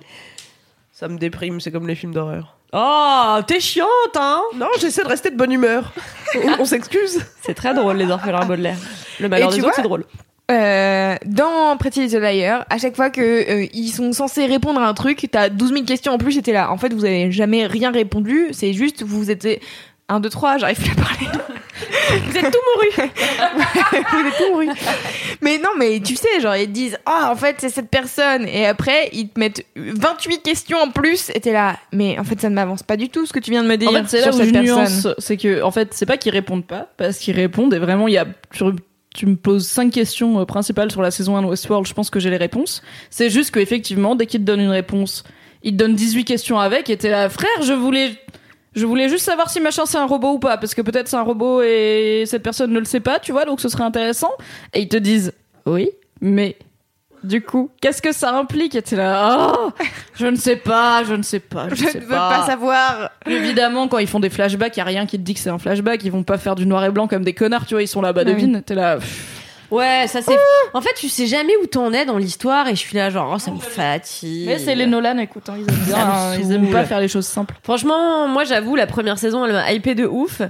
Ça me déprime, c'est comme les films d'horreur. Oh, t'es chiante, hein Non, j'essaie de rester de bonne humeur. On, on s'excuse. C'est très drôle, les orphelins Baudelaire. Le malheur tu des autres, c'est drôle. Euh, dans Pretty Little Liars, à chaque fois que euh, ils sont censés répondre à un truc, t'as 12 000 questions en plus, t'es là. En fait, vous avez jamais rien répondu, c'est juste, vous êtes 1, 2, 3, j'arrive plus à parler. vous êtes tout mouru. vous êtes tout mouru. Mais non, mais tu sais, genre, ils te disent, ah, en fait, c'est cette personne. Et après, ils te mettent 28 questions en plus, et t'es là. Mais en fait, ça ne m'avance pas du tout ce que tu viens de me dire En fait, c'est là où cette je personne. nuance. C'est que, en fait, c'est pas qu'ils répondent pas, parce qu'ils répondent et vraiment, il y a, tu, tu me poses cinq questions euh, principales sur la saison 1 de Westworld, je pense que j'ai les réponses. C'est juste qu'effectivement, dès qu'ils te donnent une réponse, ils te donnent 18 questions avec et t'es là, frère, je voulais, je voulais juste savoir si machin c'est un robot ou pas, parce que peut-être c'est un robot et cette personne ne le sait pas, tu vois, donc ce serait intéressant. Et ils te disent, oui, mais Du coup, qu'est-ce que ça implique? Et t'es là, oh, je ne sais pas, je ne sais pas, je, Je sais ne veux pas savoir. Évidemment, quand ils font des flashbacks, y a rien qui te dit que c'est un flashback. Ils vont pas faire du noir et blanc comme des connards, tu vois. Ils sont là, bah devine. T'es là. pff. Ouais, ça c'est. En fait, tu sais jamais où t'en es dans l'histoire et je suis là genre oh, ça me fatigue. Mais c'est les Nolan, écoute, hein, ils aiment bien. Hein, ils aiment pas faire les choses simples. Franchement, moi j'avoue la première saison elle m'a hypé de ouf.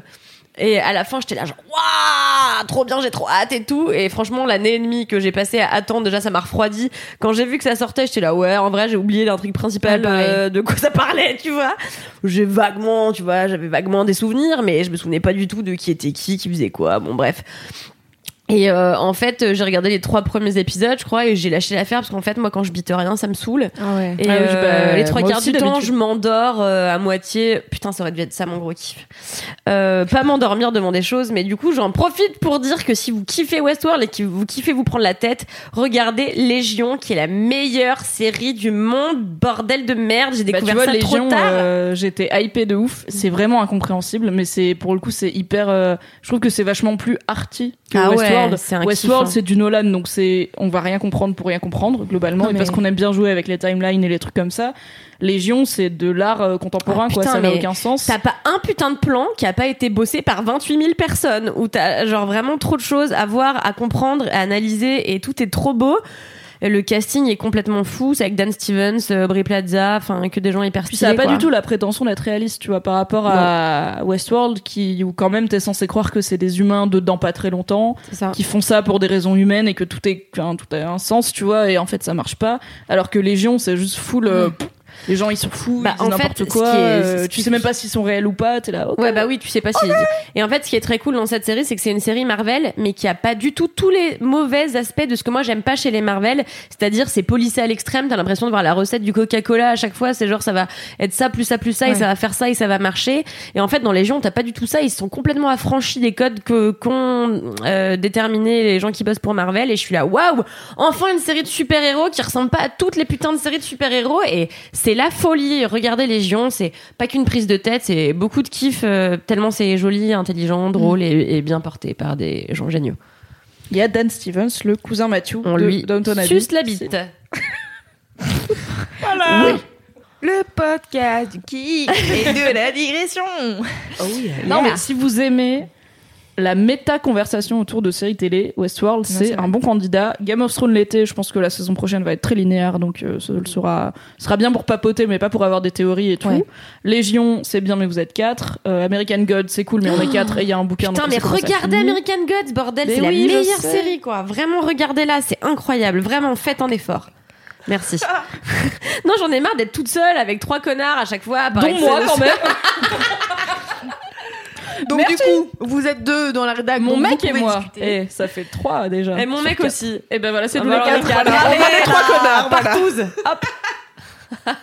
Et à la fin, j'étais là genre waouh, trop bien, j'ai trop hâte et tout. Et franchement, l'année et demie que j'ai passé à attendre, déjà ça m'a refroidi. Quand j'ai vu que ça sortait, j'étais là ouais, en vrai, j'ai oublié l'intrigue principale euh, de quoi ça parlait, tu vois. J'ai vaguement, tu vois, j'avais vaguement des souvenirs, mais je me souvenais pas du tout de qui était qui, qui faisait quoi. Bon bref. Et euh, en fait, j'ai regardé les trois premiers épisodes, je crois, et j'ai lâché l'affaire parce qu'en fait, moi, quand je bite rien, ça me saoule. Ah ouais. Et Ah oui, euh, bah, les trois quarts aussi, du temps, je m'endors euh, à moitié. Putain, ça aurait dû être ça mon gros kiff. Euh, pas m'endormir devant des choses, mais du coup, j'en profite pour dire que si vous kiffez Westworld et que vous kiffez vous prendre la tête, regardez Légion, qui est la meilleure série du monde. Bordel de merde, j'ai Bah, tu découvert vois, ça Légion, trop tard. euh, j'étais hypée de ouf. C'est vraiment incompréhensible, mais c'est pour le coup, c'est hyper. euh, je trouve que c'est vachement plus arty que Ah ouais, Westworld. hein. c'est du Nolan, donc c'est on va rien comprendre pour rien comprendre globalement, Non, et parce qu'on aime bien jouer avec les timelines et les trucs comme ça. Légion, c'est de l'art euh, contemporain, Ah, quoi. putain, Ça n'a aucun sens. T'as pas un putain de plan qui a pas été bossé par 28 000 personnes, où t'as genre vraiment trop de choses à voir, à comprendre, à analyser, et tout est trop beau. Le casting est complètement fou, c'est avec Dan Stevens, euh, Brie Plaza, enfin que des gens hyper Puis stylés. ça a pas du tout la prétention d'être réaliste, tu vois, par rapport à Westworld, qui où quand même t'es censé croire que c'est des humains dedans pas très longtemps, qui font ça pour des raisons humaines et que tout est tout a un sens, tu vois, et en fait ça marche pas. Alors que Légion, c'est juste full. euh, pff, les gens ils sont fous, Bah, ils en fait, quoi. qui est- euh, tu sais même pas s'ils sont réels ou pas. T'es là. Ouais, bah oui, tu sais pas si. Et en fait, ce qui est très cool dans cette série, c'est que c'est une série Marvel, mais qui a pas du tout tous les mauvais aspects de ce que moi j'aime pas chez les Marvel. C'est-à-dire, c'est policé à l'extrême. T'as l'impression de voir la recette du Coca-Cola à chaque fois. C'est genre, ça va être ça plus ça plus ça et ça va faire ça et ça va marcher. Et en fait, dans Légion, t'as pas du tout ça. Ils sont complètement affranchis des codes que qu'ont euh, déterminés les gens qui bossent pour Marvel. Et je suis là, waouh, enfin une série de super-héros qui ressemble pas à toutes les putains de séries de super-héros. Et c'est la folie. Regardez Légion, c'est pas qu'une prise de tête, c'est beaucoup de kiff, euh, tellement c'est joli, intelligent, drôle et, et bien porté par des gens géniaux. Il y a Dan Stevens, le cousin Matthew On de lui Downton Abbey. suce la bite. Voilà. Le podcast du kick et de la digression. Non, mais si vous aimez la méta-conversation autour de séries télé, Westworld, c'est un bon candidat. Game of Thrones l'été, je pense que la saison prochaine va être très linéaire, donc euh, ce le sera, sera bien pour papoter, mais pas pour avoir des théories et tout. Ouais. Légion, c'est bien, mais vous êtes quatre. Euh, American God, c'est cool, mais on est quatre et il y a un bouquin. Putain, mais regardez. American Gods, bordel, c'est oui, la meilleure série, quoi. Vraiment, regardez-la, c'est incroyable. Vraiment, faites un effort. Merci. non, j'en ai marre d'être toute seule avec trois connards à chaque fois. Dont moi, quand même. Donc Merci. du coup, vous êtes deux dans la rédaction. Mon donc mec vous et pouvez moi. discuter. Et ça fait trois déjà. Et mon Sur mec quatre. aussi. Et ben voilà, c'est Ah nous bah les alors, On va les trois connards, voilà. partouze. Hop.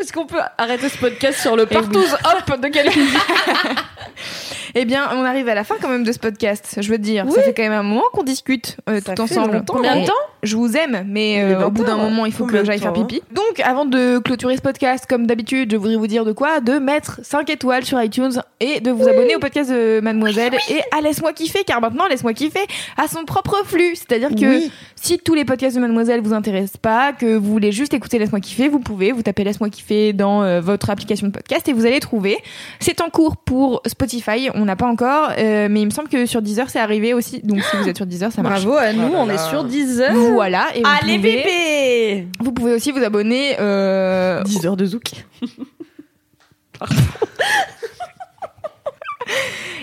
Est-ce qu'on peut arrêter ce podcast sur le partouze hop de quelqu'un Eh bien, on arrive à la fin quand même de ce podcast. Je veux dire, ça fait quand même un moment qu'on discute euh, tout ensemble. Combien de temps Je vous aime, mais euh, au 20 bout d'un moment, il faut que j'aille faire pipi. Donc, avant de clôturer ce podcast, comme d'habitude, je voudrais vous dire de quoi? De mettre 5 étoiles sur iTunes et de vous abonner au podcast de Mademoiselle et à Laisse-moi kiffer, car maintenant, Laisse-moi kiffer a son propre flux. C'est-à-dire que si tous les podcasts de Mademoiselle vous intéressent pas, que vous voulez juste écouter Laisse-moi kiffer, vous pouvez, vous tapez Laisse-moi kiffer dans euh, votre application de podcast et vous allez trouver. C'est en cours pour Spotify, on n'a pas encore, euh, mais il me semble que sur Deezer c'est arrivé aussi. Donc si vous êtes sur Deezer, ça marche. Bravo à nous, Oh là on est sur 10 heures. Voilà. Et vous Allez, pouvez, bébé vous pouvez aussi vous abonner. Euh, 10 heures de zouk.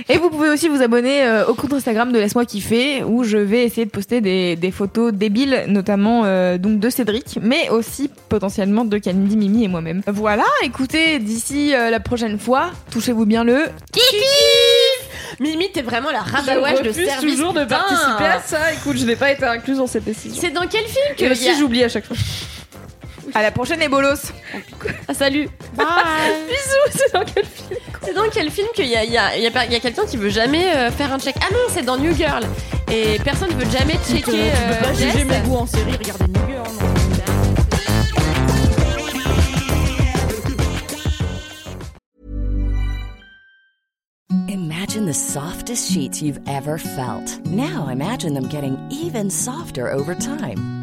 Et vous pouvez aussi vous abonner euh, au compte Instagram de Laisse-moi kiffer où je vais essayer de poster des, des photos débiles, notamment euh, donc de Cédric, mais aussi potentiellement de Candy, Mimi et moi-même. Voilà, écoutez, d'ici euh, la prochaine fois, touchez-vous bien le Mimi, t'es vraiment la rabaouage de service. toujours de putain. participer à ça. Écoute, je n'ai pas été incluse dans cette décision. C'est dans quel film que Et aussi, j'oublie à chaque fois. À la prochaine et bolos. Ah, salut. Bisous, c'est dans quel film C'est dans quel film qu'il y a, il y a, il y a, pas- il y a quelqu'un qui veut jamais euh, faire un check Ah non, c'est dans New Girl. Et personne veut jamais checker. Tu euh, peux pas juger mes goûts en série, regardez New Girl. non. Imagine the softest sheets you've ever felt. Now imagine them getting even softer over time.